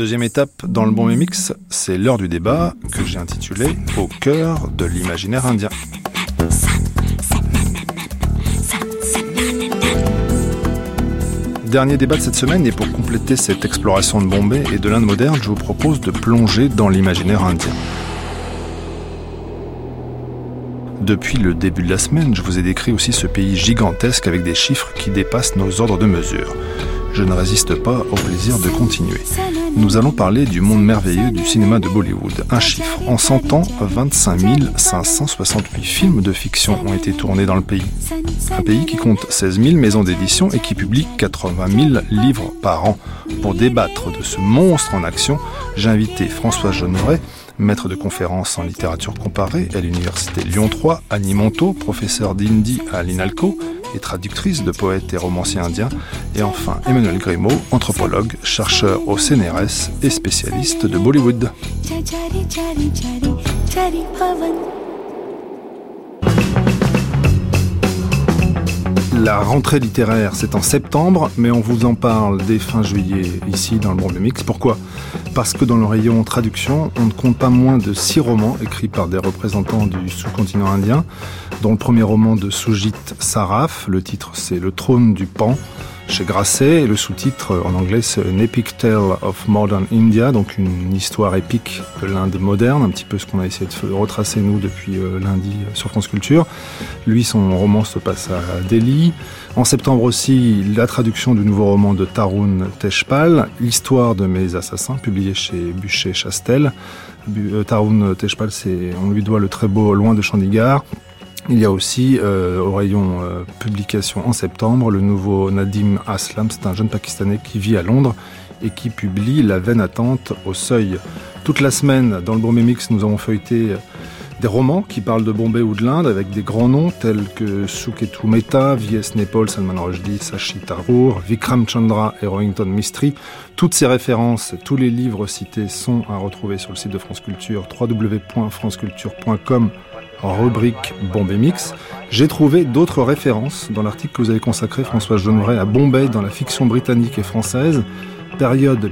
Deuxième étape dans le bon mix, c'est l'heure du débat que j'ai intitulé Au cœur de l'imaginaire indien. Dernier débat de cette semaine et pour compléter cette exploration de Bombay et de l'Inde moderne, je vous propose de plonger dans l'imaginaire indien. Depuis le début de la semaine, je vous ai décrit aussi ce pays gigantesque avec des chiffres qui dépassent nos ordres de mesure je ne résiste pas au plaisir de continuer. Nous allons parler du monde merveilleux du cinéma de Bollywood. Un chiffre. En 100 ans, 25 568 films de fiction ont été tournés dans le pays. Un pays qui compte 16 000 maisons d'édition et qui publie 80 000 livres par an. Pour débattre de ce monstre en action, j'ai invité François Jeunet, maître de conférences en littérature comparée à l'université Lyon 3, Annie Monteau, professeur d'Indi à l'INALCO, et traductrice de poètes et romanciers indiens, et enfin Emmanuel Grimaud, anthropologue, chercheur au CNRS et spécialiste de Bollywood. La rentrée littéraire, c'est en septembre, mais on vous en parle dès fin juillet ici dans le Bon Mix. Pourquoi? Parce que dans le rayon traduction, on ne compte pas moins de six romans écrits par des représentants du sous-continent indien, dont le premier roman de Sujit Saraf, le titre c'est Le trône du Pan, chez Grasset. Et le sous-titre en anglais, c'est An Epic Tale of Modern India, donc une histoire épique de l'Inde moderne, un petit peu ce qu'on a essayé de retracer nous depuis euh, lundi sur France Culture. Lui, son roman se passe à Delhi. En septembre aussi, la traduction du nouveau roman de Tarun Teshpal, L'histoire de mes assassins, publié chez Bûcher-Chastel. Euh, Tarun Teshpal, on lui doit le très beau Loin de Chandigarh. Il y a aussi euh, au rayon euh, publication en septembre le nouveau Nadim Aslam, c'est un jeune Pakistanais qui vit à Londres et qui publie La veine attente au seuil. Toute la semaine, dans le Bombay Mix, nous avons feuilleté euh, des romans qui parlent de Bombay ou de l'Inde avec des grands noms tels que Suketu Mehta, V.S. Nepal, Salman Rushdie, Sashi Tharoor, Vikram Chandra et Rohington Mystery. Toutes ces références, tous les livres cités sont à retrouver sur le site de France Culture, www.franceculture.com rubrique Bombay Mix, j'ai trouvé d'autres références dans l'article que vous avez consacré, François Jeanneret, à Bombay dans la fiction britannique et française, période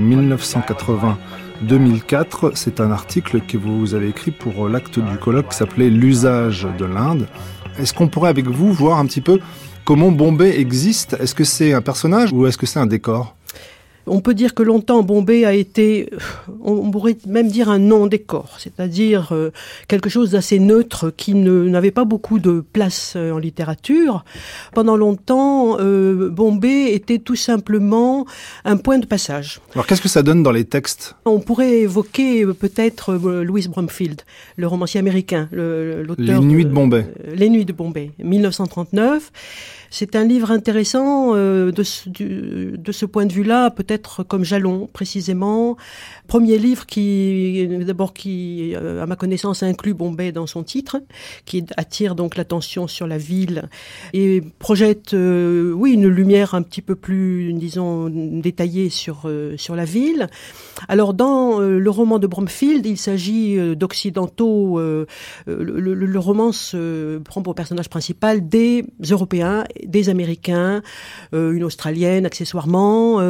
1980-2004. C'est un article que vous avez écrit pour l'acte du colloque qui s'appelait L'usage de l'Inde. Est-ce qu'on pourrait avec vous voir un petit peu comment Bombay existe? Est-ce que c'est un personnage ou est-ce que c'est un décor? On peut dire que longtemps Bombay a été, on pourrait même dire un non-décor, c'est-à-dire euh, quelque chose d'assez neutre qui n'avait pas beaucoup de place euh, en littérature. Pendant longtemps, euh, Bombay était tout simplement un point de passage. Alors qu'est-ce que ça donne dans les textes? On pourrait évoquer peut-être Louis Bromfield, le romancier américain, l'auteur. Les Nuits de Bombay. Les Nuits de Bombay, 1939. C'est un livre intéressant de, de ce point de vue-là, peut-être comme jalon précisément. Premier livre qui, d'abord qui, euh, à ma connaissance, inclut Bombay dans son titre, qui attire donc l'attention sur la ville et projette, euh, oui, une lumière un petit peu plus, disons, détaillée sur euh, sur la ville. Alors dans le roman de Bromfield, il s'agit d'occidentaux. Le, le, roman se prend pour personnage principal des Européens, des Américains, une Australienne accessoirement,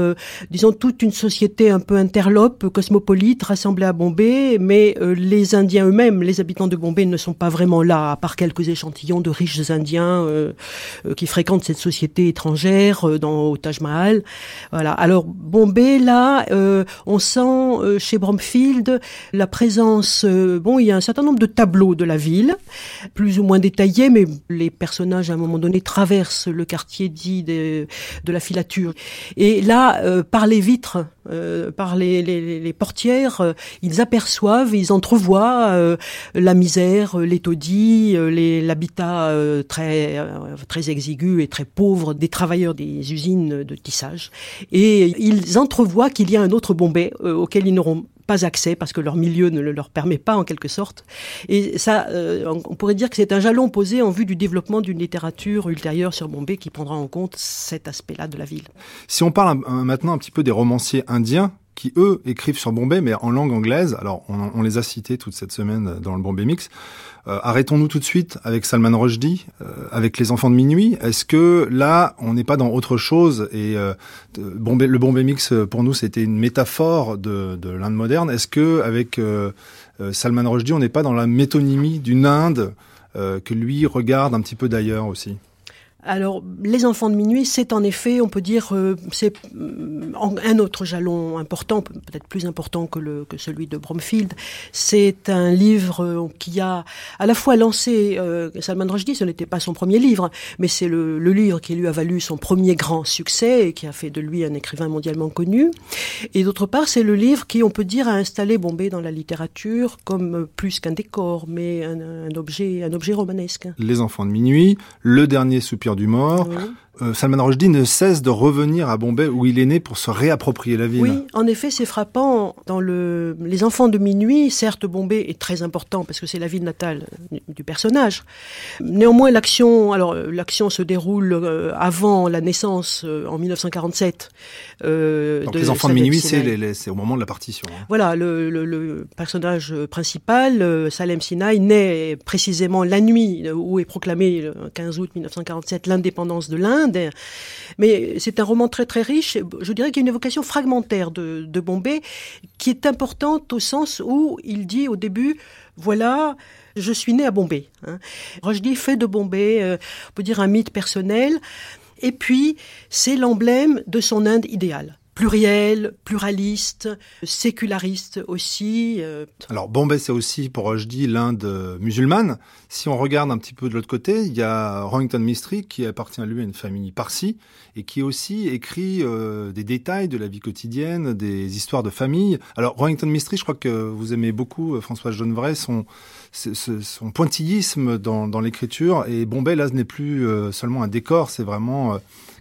disons, toute une société un peu interlope, cosmopolite, rassemblée à Bombay, mais euh, les Indiens eux-mêmes, les habitants de Bombay ne sont pas vraiment là, à part quelques échantillons de riches Indiens euh, euh, qui fréquentent cette société étrangère dans au Taj Mahal. Voilà. Alors Bombay, là, on sent chez Bromfield la présence. bon, il y a un certain nombre de tableaux de la ville, plus ou moins détaillés, mais les personnages à un moment donné traversent le quartier dit de, de la filature. Et là, par les vitres, euh, par les, portières, euh, ils aperçoivent, ils entrevoient euh, la misère, les taudis, l'habitat très très exigu et très pauvre des travailleurs des usines de tissage, et ils entrevoient qu'il y a un autre Bombay auquel ils n'auront pas accès parce que leur milieu ne le leur permet pas en quelque sorte. Et ça, euh, on pourrait dire que c'est un jalon posé en vue du développement d'une littérature ultérieure sur Bombay qui prendra en compte cet aspect-là de la ville. Si on parle maintenant un petit peu des romanciers indiens, qui eux écrivent sur Bombay, mais en langue anglaise. Alors, on, les a cités toute cette semaine dans le Bombay Mix. Euh, arrêtons-nous tout de suite avec Salman Rushdie, euh, avec Les Enfants de minuit. Est-ce que là, on n'est pas dans autre chose Et euh, le Bombay Mix, pour nous, c'était une métaphore de, de l'Inde moderne. Est-ce que avec Salman Rushdie, on n'est pas dans la métonymie d'une Inde que lui regarde un petit peu d'ailleurs aussi? Alors, les enfants de minuit, c'est en effet, on peut dire, euh, c'est euh, un autre jalon important, peut-être plus important que, celui de Bromfield. C'est un livre euh, qui a à la fois lancé Salman Rushdie, ce n'était pas son premier livre, mais c'est le, le, livre qui lui a valu son premier grand succès et qui a fait de lui un écrivain mondialement connu. Et d'autre part, c'est le livre qui, on peut dire, a installé Bombay dans la littérature comme plus qu'un décor, mais un, un, objet, un objet romanesque. Les enfants de minuit, le dernier soupir du mort. Salman Rushdie ne cesse de revenir à Bombay où il est né pour se réapproprier la ville. Oui, en effet, c'est frappant. Dans le Les Enfants de minuit, certes, Bombay est très important parce que c'est la ville natale du personnage. Néanmoins, l'action, alors l'action se déroule euh, avant la naissance euh, en 1947. Donc les Enfants de minuit, c'est au moment de la partition. Hein. Voilà, le, le, personnage principal, Salem Sinai, naît précisément la nuit où est proclamée le 15 août 1947 l'indépendance de l'Inde mais c'est un roman très très riche. Je dirais qu'il y a une évocation fragmentaire de, Bombay qui est importante au sens où il dit au début, voilà, je suis né à Bombay. Hein. Rushdie fait de Bombay, euh, on peut dire un mythe personnel. Et puis, c'est l'emblème de son Inde idéale pluriel, pluraliste, séculariste aussi. Euh. Alors Bombay, c'est aussi, pour dis l'Inde musulmane. Si on regarde un petit peu de l'autre côté, il y a Rohington Mistry qui appartient lui à une famille parsi et qui aussi écrit euh, des détails de la vie quotidienne, des histoires de famille. Alors Rohington Mistry, je crois que vous aimez beaucoup euh, François Genevray, son, son pointillisme dans, dans l'écriture. Et Bombay, là, ce n'est plus seulement un décor, c'est vraiment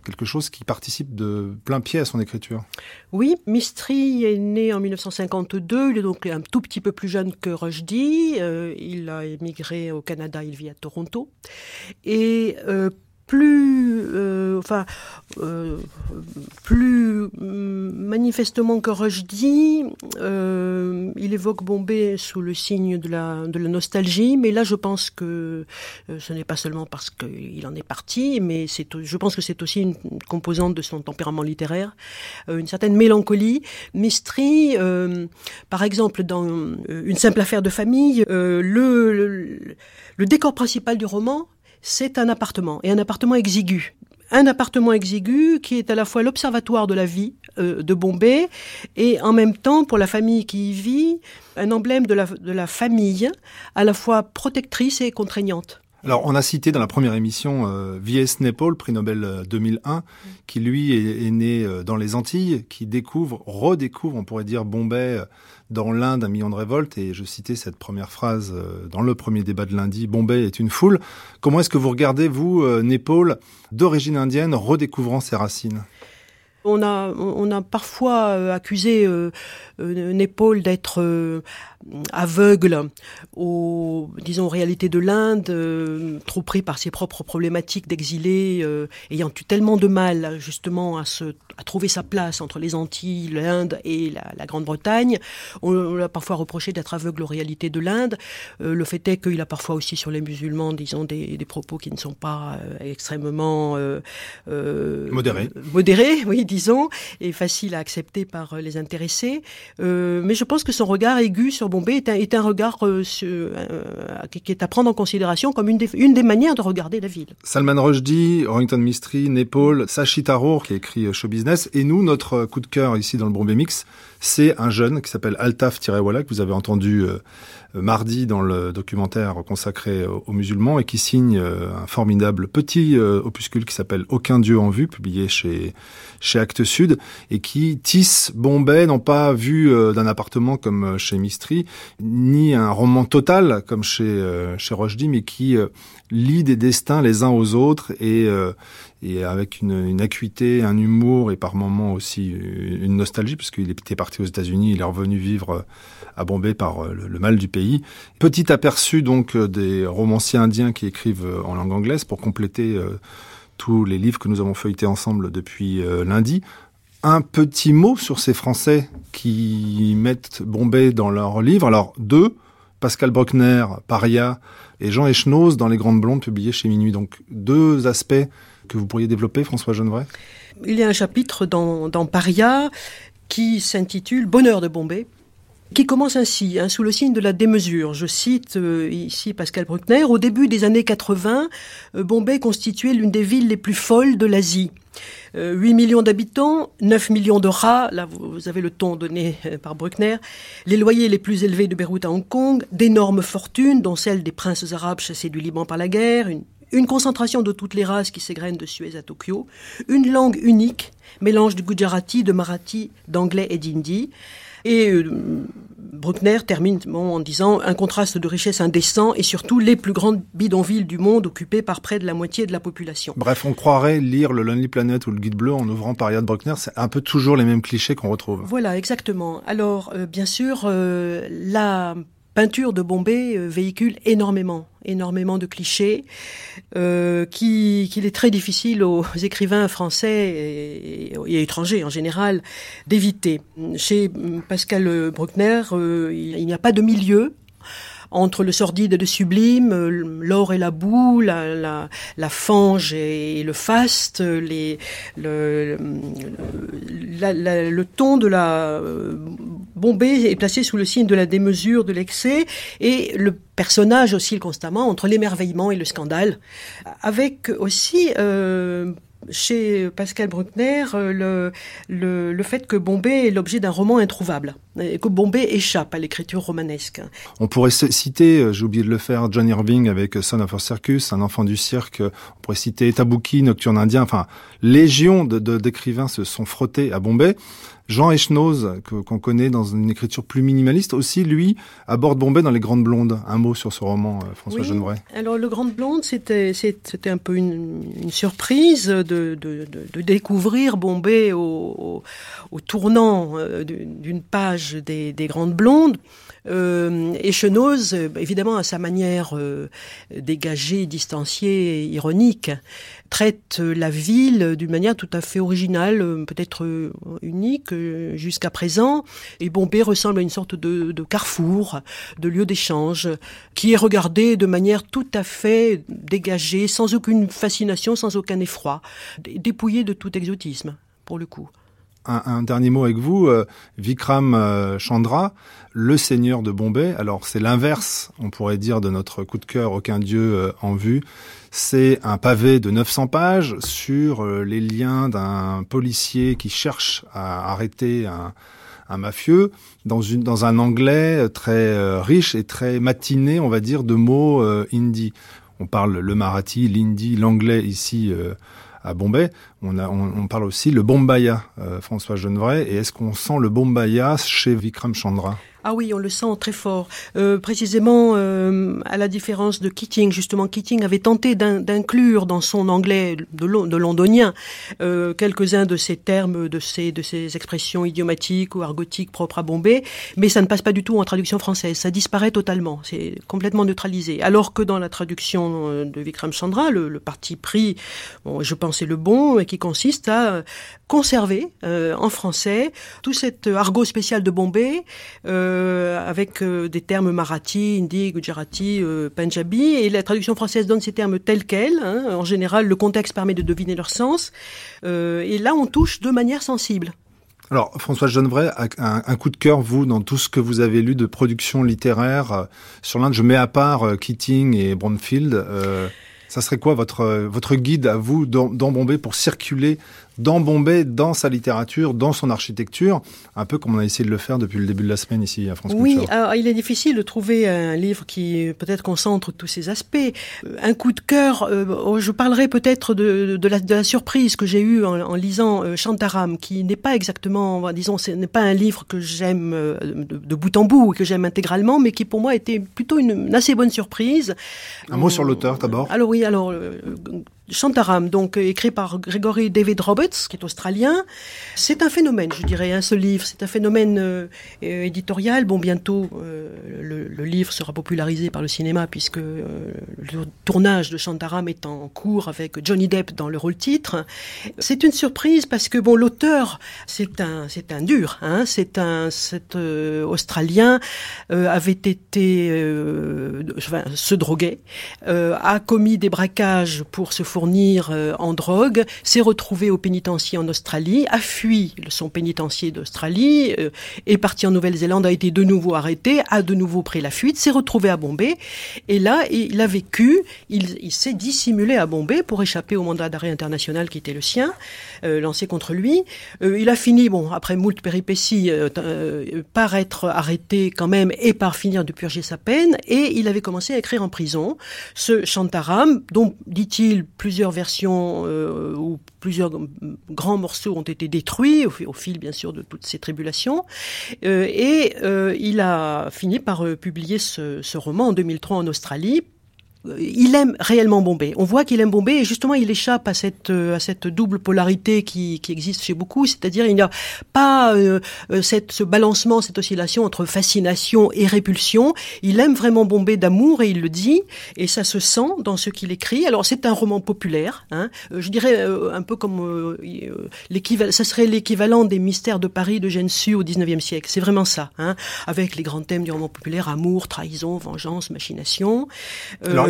quelque chose qui participe de plein pied à son écriture. Oui, Mistry est né en 1952, il est donc un tout petit peu plus jeune que Rushdie, euh, il a émigré au Canada, il vit à Toronto, et euh, plus, euh, enfin, euh, plus manifestement que Rushdie, euh, il évoque Bombay sous le signe de la, de la nostalgie, mais là je pense que euh, ce n'est pas seulement parce qu'il en est parti, mais je pense que c'est aussi une composante de son tempérament littéraire, une certaine mélancolie. Mistry, par exemple, dans Une simple affaire de famille, le, le, le décor principal du roman, c'est un appartement, et un appartement exigu. Un appartement exigu qui est à la fois l'observatoire de la vie euh, de Bombay et en même temps, pour la famille qui y vit, un emblème de la, de la famille à la fois protectrice et contraignante. Alors, on a cité dans la première émission euh. Nepal, prix Nobel 2001, euh, qui lui est, né euh, dans les Antilles, qui découvre, redécouvre, on pourrait dire, Bombay dans l'Inde, un million de révoltes. Et je citais cette première phrase dans le premier débat de lundi, Bombay est une foule. Comment est-ce que vous regardez, vous, Nepal, d'origine indienne, redécouvrant ses racines? On a, on a parfois accusé euh, d'être aveugle aux, disons, réalités de l'Inde, euh, trop pris par ses propres problématiques d'exilé, euh, ayant eu tellement de mal justement à, se, à trouver sa place entre les Antilles, l'Inde et la, Grande-Bretagne. On, on a parfois reproché d'être aveugle aux réalités de l'Inde. Euh, le fait est qu'il a parfois aussi sur les musulmans, disons, des, des propos qui ne sont pas extrêmement modérés. Modérés, oui, disons, et faciles à accepter par les intéressés. mais je pense que son regard aigu sur Bombay est un, regard euh, euh, qui est à prendre en considération comme une des, manières de regarder la ville. Salman Rushdie, Orrington Mistry, Nepal, Sashi Tharoor qui écrit Show Business, et nous, notre coup de cœur ici dans le Bombay Mix, c'est un jeune qui s'appelle Altaf Tirewala, que vous avez entendu euh, mardi dans le documentaire consacré aux, musulmans et qui signe un formidable petit opuscule qui s'appelle Aucun Dieu en vue, publié chez chez Sud et qui tisse Bombay non pas vu d'un appartement comme chez Mistry, ni un roman total comme chez euh, chez Rushdie, mais qui euh, lie des destins les uns aux autres et euh, et avec une, acuité, un humour et par moments aussi une nostalgie, puisqu'il était parti aux États-Unis, il est revenu vivre à Bombay par le, mal du pays. Petit aperçu donc des romanciers indiens qui écrivent en langue anglaise pour compléter tous les livres que nous avons feuilletés ensemble depuis lundi Un petit mot sur ces Français qui mettent Bombay dans leurs livres. Alors, deux, Pascal Bruckner, Paria, et Jean Echenoz dans Les Grandes Blondes, publiées chez Minuit. Donc, deux aspects que vous pourriez développer, François Genevray? Il y a un chapitre dans, dans Paria qui s'intitule Bonheur de Bombay qui commence ainsi, hein, sous le signe de la démesure. Je cite euh, ici Pascal Bruckner. Au début des années 80, euh, Bombay constituait l'une des villes les plus folles de l'Asie. 8 euh, millions d'habitants, 9 millions de rats, là vous avez le ton donné par Bruckner, les loyers les plus élevés de Beyrouth à Hong Kong, d'énormes fortunes, dont celles des princes arabes chassés du Liban par la guerre, une, concentration de toutes les races qui s'égrènent de Suez à Tokyo, une langue unique, mélange du Gujarati, de Marathi, d'anglais et d'hindi, et euh, Bruckner termine en disant un contraste de richesse indécent et surtout les plus grandes bidonvilles du monde occupées par près de la moitié de la population. Bref, on croirait lire le Lonely Planet ou le Guide bleu en ouvrant Paria de Bruckner. C'est un peu toujours les mêmes clichés qu'on retrouve. Voilà, exactement. Alors, euh, bien sûr, euh, la peinture de Bombay euh, véhicule énormément, énormément de clichés euh, qu'il est très difficile aux écrivains français et, étrangers en général d'éviter. Chez Pascal Bruckner, euh, il n'y a pas de milieu entre le sordide et le sublime, l'or et la boue, la, fange et le faste, le, ton de la Bombay est placé sous le signe de la démesure, de l'excès, et le personnage oscille constamment entre l'émerveillement et le scandale, avec aussi euh, chez Pascal Bruckner euh, le, le, le, fait que Bombay est l'objet d'un roman introuvable, et que Bombay échappe à l'écriture romanesque. On pourrait citer, euh, j'ai oublié de le faire, John Irving avec Son of a Circus, Un enfant du cirque, on pourrait citer Tabuki, Nocturne indien, enfin, légion d'écrivains de, se sont frottés à Bombay. Jean Echenoz, qu'on connaît dans une écriture plus minimaliste, aussi, lui, aborde Bombay dans Les Grandes Blondes. Un mot sur ce roman, euh, François oui. Alors, Le Grande Blonde, c'était un peu une, une surprise de, de, de, de, découvrir Bombay au, au, au tournant euh, d'une page des, des Grandes Blondes. Euh, et Chenose, évidemment, à sa manière euh, dégagée, distanciée, ironique, traite la ville d'une manière tout à fait originale, euh, peut-être euh, unique jusqu'à présent. Et Bombay ressemble à une sorte de carrefour, de lieu d'échange, qui est regardé de manière tout à fait dégagée, sans aucune fascination, sans aucun effroi, dépouillé de tout exotisme, pour le coup un, dernier mot avec vous, euh, Vikram euh, Chandra, le seigneur de Bombay. Alors c'est l'inverse, on pourrait dire, de notre coup de cœur Aucun Dieu euh, en vue. C'est un pavé de 900 pages sur les liens d'un policier qui cherche à arrêter un, mafieux dans, une, un anglais très riche et très matiné, on va dire, de mots hindi. On parle le marathi, l'hindi, l'anglais ici à Bombay. On, a, on, parle aussi le Bombaya, euh, François Genevray. Et est-ce qu'on sent le Bombaya chez Vikram Chandra? Ah oui, on le sent très fort. Euh, précisément, euh, à la différence de Keating, justement, Keating avait tenté d'inclure dans son anglais de, de londonien quelques-uns de ces termes, de ces, de ces expressions idiomatiques ou argotiques propres à Bombay, mais ça ne passe pas du tout en traduction française. Ça disparaît totalement. C'est complètement neutralisé. Alors que dans la traduction de Vikram Chandra, le, parti pris, je pensais le bon, qui consiste à conserver euh, en français tout cet argot spécial de Bombay. Euh, euh, avec euh, des termes marathi, hindi, gujarati, euh, punjabi, et la traduction française donne ces termes tels quels. Hein. En général, le contexte permet de deviner leur sens. Euh, et là, on touche de manière sensible. Alors, François Genevray, un, un, coup de cœur, vous, dans tout ce que vous avez lu de production littéraire euh, sur l'Inde, je mets à part euh, Keating et Bromfield. Euh, ça serait quoi votre, votre guide à vous dans, dans Bombay pour circuler dans Bombay, dans sa littérature, dans son architecture, un peu comme on a essayé de le faire depuis le début de la semaine ici à France Oui, Culture. alors, il est difficile de trouver un livre qui peut-être concentre tous ces aspects. Un coup de cœur, euh, je parlerai peut-être de, de, la, de la surprise que j'ai eue en, en, lisant euh, Shantaram, qui n'est pas exactement, disons, ce n'est pas un livre que j'aime euh, de, de, bout en bout, que j'aime intégralement, mais qui pour moi était plutôt une, une assez bonne surprise. Un mot sur l'auteur d'abord Alors oui, alors Shantaram, donc écrit par Gregory David Roberts, qui est australien. C'est un phénomène, je dirais, hein, ce livre. C'est un phénomène euh, éditorial. Bon, bientôt, euh, le, le, livre sera popularisé par le cinéma puisque euh, le tournage de Shantaram est en cours avec Johnny Depp dans le rôle titre. C'est une surprise parce que bon, l'auteur, c'est un, c'est un dur. Hein, c'est un, cet australien avait été, enfin, se droguait, a commis des braquages pour se fournir euh, en drogue, s'est retrouvé au pénitencier en Australie, a fui son pénitencier d'Australie, euh, est parti en Nouvelle-Zélande, a été de nouveau arrêté, a de nouveau pris la fuite, s'est retrouvé à Bombay, et là, il a vécu, il, s'est dissimulé à Bombay pour échapper au mandat d'arrêt international qui était le sien, euh, lancé contre lui. il a fini, bon, après moult péripéties, par être arrêté quand même et par finir de purger sa peine, et il avait commencé à écrire en prison. Ce Shantaram, dont, dit-il, plusieurs versions euh, où plusieurs grands morceaux ont été détruits au, fil bien sûr de toutes ces tribulations. Euh, et euh, il a fini par publier ce, ce roman en 2003 en Australie il aime réellement Bombay. On voit qu'il aime Bombay et justement il échappe à cette euh, à cette double polarité qui, qui existe chez beaucoup, c'est-à-dire il n'y a pas euh, euh, cette, ce balancement, cette oscillation entre fascination et répulsion. Il aime vraiment Bombay d'amour et il le dit et ça se sent dans ce qu'il écrit. Alors c'est un roman populaire, hein, je dirais un peu comme l'équivalent, ça serait l'équivalent des mystères de Paris de Gensu au 19e siècle. C'est vraiment ça, hein, avec les grands thèmes du roman populaire amour, trahison, vengeance, machination.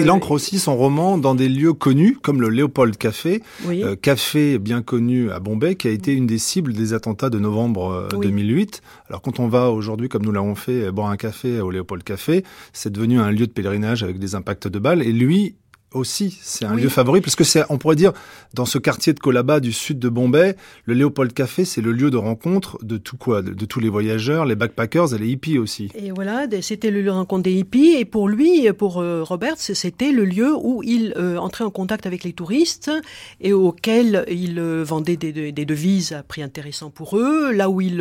Il ancre aussi son roman dans des lieux connus, comme le Léopold Café, euh, café bien connu à Bombay, qui a été une des cibles des attentats de novembre 2008. Euh, Alors, quand on va aujourd'hui, comme nous l'avons fait, boire un café au Léopold Café, c'est devenu un lieu de pèlerinage avec des impacts de balles. Et lui, aussi, c'est un lieu favori, parce que c'est, on pourrait dire, dans ce quartier de Colaba du sud de Bombay, le Léopold Café, c'est le lieu de rencontre de tout quoi, de, tous les voyageurs, les backpackers et les hippies aussi. Et voilà, c'était le lieu de rencontre des hippies, et pour lui, pour euh, Robert, c'était le lieu où il euh, entrait en contact avec les touristes et auquel il euh, vendait des, des, devises à prix intéressant pour eux, là où il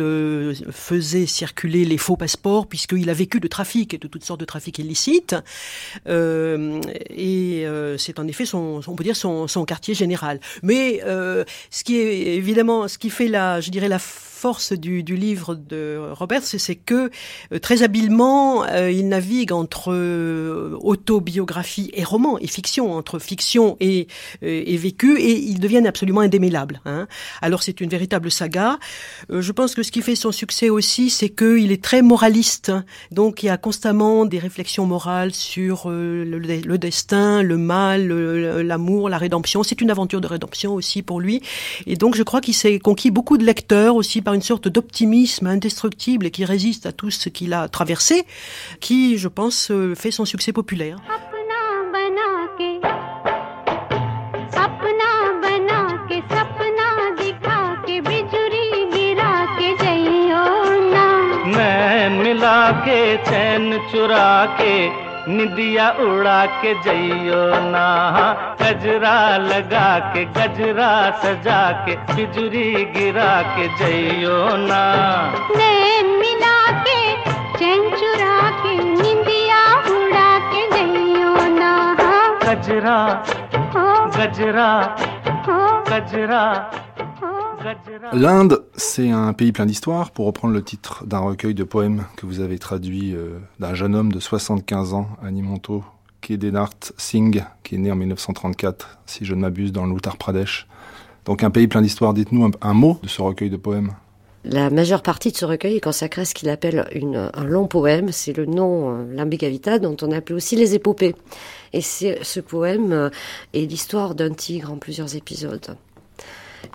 faisait circuler les faux passeports, puisqu'il a vécu de trafic et de toutes sortes de trafics illicites. et euh, c'est en effet son, on peut dire son, quartier général. Mais euh, ce qui est évidemment, ce qui fait la, je dirais la force du, livre de Robert, c'est que euh, très habilement, euh, il navigue entre euh, autobiographie et roman, et fiction, entre fiction et, et vécu, et ils deviennent absolument indémêlables. Hein. Alors c'est une véritable saga. je pense que ce qui fait son succès aussi, c'est qu'il est très moraliste. Donc il y a constamment des réflexions morales sur le, destin, le mal, l'amour, la rédemption. C'est une aventure de rédemption aussi pour lui. Et donc je crois qu'il s'est conquis beaucoup de lecteurs aussi par une sorte d'optimisme indestructible et qui résiste à tout ce qu'il a traversé, qui, je pense, euh, fait son succès populaire. निदिया उड़ा के जइयो ना। गजरा लगा के गजरा सजा के बिजुरी गिरा के जइयो ना। नैन मिला के चैन चुरा के निदिया उड़ा के जइयो ना। गजरा गजरा गजरा L'Inde, c'est un pays plein d'histoires, pour reprendre le titre d'un recueil de poèmes que vous avez traduit euh, d'un jeune homme de 75 ans, Animonto, qui est Denart Singh, qui est né en 1934, si je ne m'abuse, dans l'Uttar Pradesh. Donc un pays plein d'histoires, dites-nous un, mot de ce recueil de poèmes. La majeure partie de ce recueil est consacrée à ce qu'il appelle un long poème. C'est le nom euh, Lambegavita, dont on appelle aussi les épopées. Et ce poème euh, est l'histoire d'un tigre en plusieurs épisodes.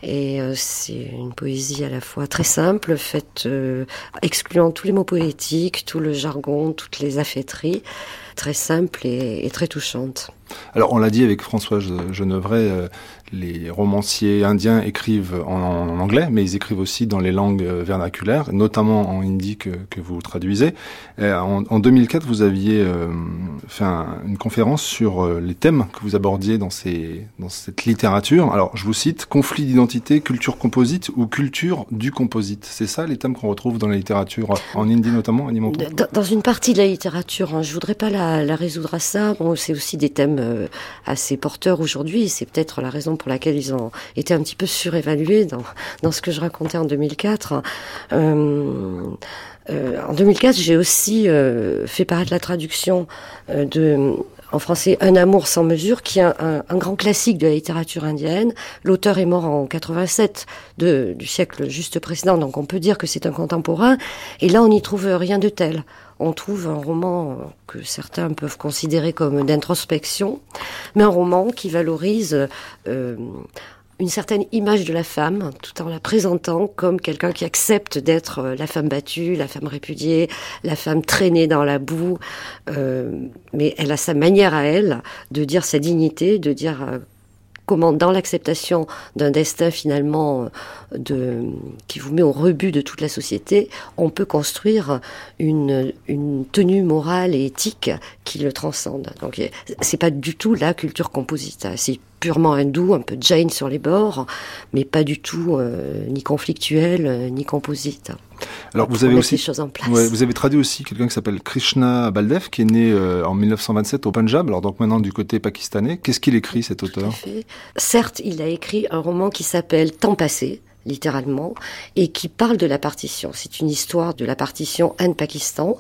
Et euh, c'est une poésie à la fois très simple, faite euh, excluant tous les mots poétiques, tout le jargon, toutes les affaîtries, très simple et, très touchante. Alors on l'a dit avec François Genevray, euh, les romanciers indiens écrivent en, anglais, mais ils écrivent aussi dans les langues euh, vernaculaires, notamment en hindi que, vous traduisez. Euh, en, 2004, vous aviez fait une conférence sur les thèmes que vous abordiez dans, cette littérature. Alors je vous cite, conflit d'identité, culture composite ou culture du composite. C'est ça les thèmes qu'on retrouve dans la littérature, en hindi notamment, dans, dans une partie de la littérature, hein, je voudrais pas la résoudre à ça Bon, c'est aussi des thèmes euh, assez porteurs aujourd'hui. C'est peut-être la raison pour laquelle ils ont été un petit peu surévalués dans, dans ce que je racontais en 2004. Euh, euh, en 2004, j'ai aussi euh, fait paraître la traduction de en français Un amour sans mesure, qui est un, grand classique de la littérature indienne. L'auteur est mort en 87 de, du siècle juste précédent, donc on peut dire que c'est un contemporain. Et là, on n'y trouve rien de tel. On trouve un roman que certains peuvent considérer comme d'introspection, mais un roman qui valorise euh, une certaine image de la femme, tout en la présentant comme quelqu'un qui accepte d'être euh, la femme battue, la femme répudiée, la femme traînée dans la boue. Euh, mais elle a sa manière à elle de dire sa dignité, de dire comment dans l'acceptation d'un destin finalement euh, qui vous met au rebut de toute la société, on peut construire une, tenue morale et éthique qui le transcende. Donc c'est pas du tout la culture composite, c'est purement hindou, un peu Jain sur les bords, mais pas du tout euh, ni conflictuel euh, ni composite. Alors vous avez aussi, ouais, vous avez traduit aussi quelqu'un qui s'appelle Krishna Baldev, qui est né euh, en 1927 au Punjab, alors donc maintenant du côté pakistanais. Qu'est-ce qu'il écrit cet auteur? Certes, il a écrit un roman qui s'appelle Temps passé littéralement, et qui parle de la partition. C'est une histoire de la partition Inde-Pakistan.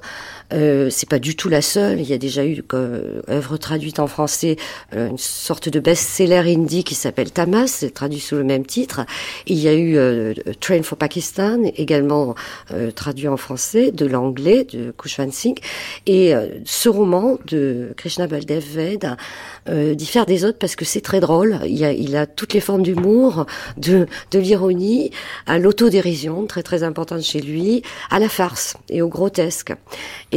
Euh, c'est pas du tout la seule. Il y a déjà eu euh, œuvre traduite en français euh, une sorte de best-seller indie qui s'appelle Tamas, traduit sous le même titre. Il y a eu euh, Train for Pakistan, également euh, traduit en français de l'anglais de Kushwan Singh. Et euh, ce roman de Krishna Baldev Ved diffère des autres parce que c'est très drôle. Il, a, il a toutes les formes d'humour, de, de l'ironie, à l'autodérision, très très importante chez lui, à la farce et au grotesque.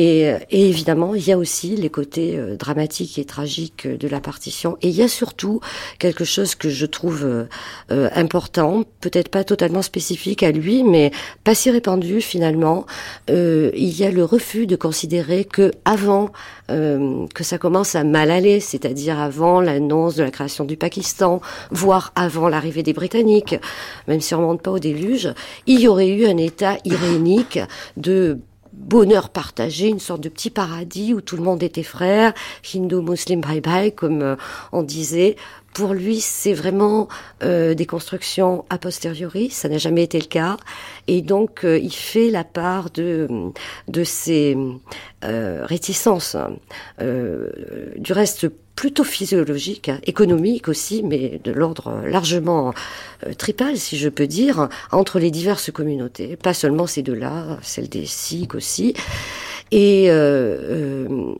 Et évidemment, il y a aussi les côtés euh, dramatiques et tragiques de la partition. Et il y a surtout quelque chose que je trouve euh, important, peut-être pas totalement spécifique à lui, mais pas si répandu finalement. Euh, il y a le refus de considérer que avant euh, que ça commence à mal aller, c'est-à-dire avant l'annonce de la création du Pakistan, voire avant l'arrivée des Britanniques, même si on remonte pas au déluge, il y aurait eu un état irénique de bonheur partagé, une sorte de petit paradis où tout le monde était frère, hindu, muslim, bye bye, comme euh, on disait. Pour lui, c'est vraiment euh, des constructions a posteriori, ça n'a jamais été le cas, et donc euh, il fait la part de de ses euh, réticences. Euh, du reste, plutôt physiologique, hein, économique aussi, mais de l'ordre largement euh, tripal, si je peux dire, entre les diverses communautés. Pas seulement ces deux-là, celle des Sikhs aussi. Et euh, euh,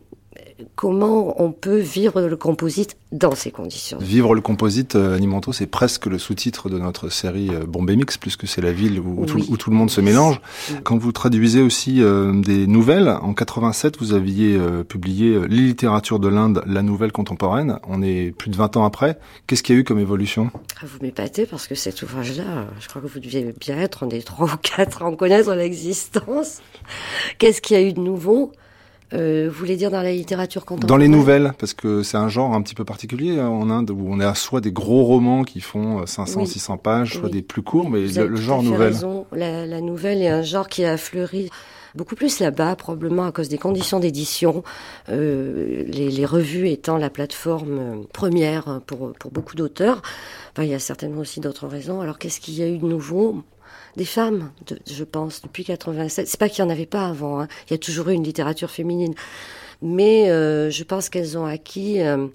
comment on peut vivre le composite dans ces conditions. Vivre le composite, euh, Animanto, c'est presque le sous-titre de notre série euh, Bombay Mix, puisque c'est la ville où, oui. tout, où, tout, le monde se mélange. Oui. Quand vous traduisez aussi euh, des nouvelles, en 87, vous aviez euh, publié Les littératures de l'Inde, la nouvelle contemporaine. On est plus de 20 ans après. Qu'est-ce qu'il y a eu comme évolution? Ah, Vous m'épatez parce que cet ouvrage-là, je crois que vous deviez bien être, on est trois ou quatre à en connaître l'existence. Qu'est-ce qu'il y a eu de nouveau? Euh, vous voulez dire dans la littérature contemporaine Dans les nouvelles, parce que c'est un genre un petit peu particulier hein, en Inde, où on a soit des gros romans qui font 500, oui. 600 pages, soit oui. des plus courts, mais le, le, genre nouvelle. Raison. La, la nouvelle est un genre qui a fleuri beaucoup plus là-bas, probablement à cause des conditions d'édition, euh, les, les, revues étant la plateforme première pour, pour beaucoup d'auteurs. Enfin, il y a certainement aussi d'autres raisons. Alors qu'est-ce qu'il y a eu de nouveau? Des femmes, de, je pense, depuis 87. C'est pas qu'il y en avait pas avant. Hein. Il y a toujours eu une littérature féminine, mais euh, je pense qu'elles ont acquis euh,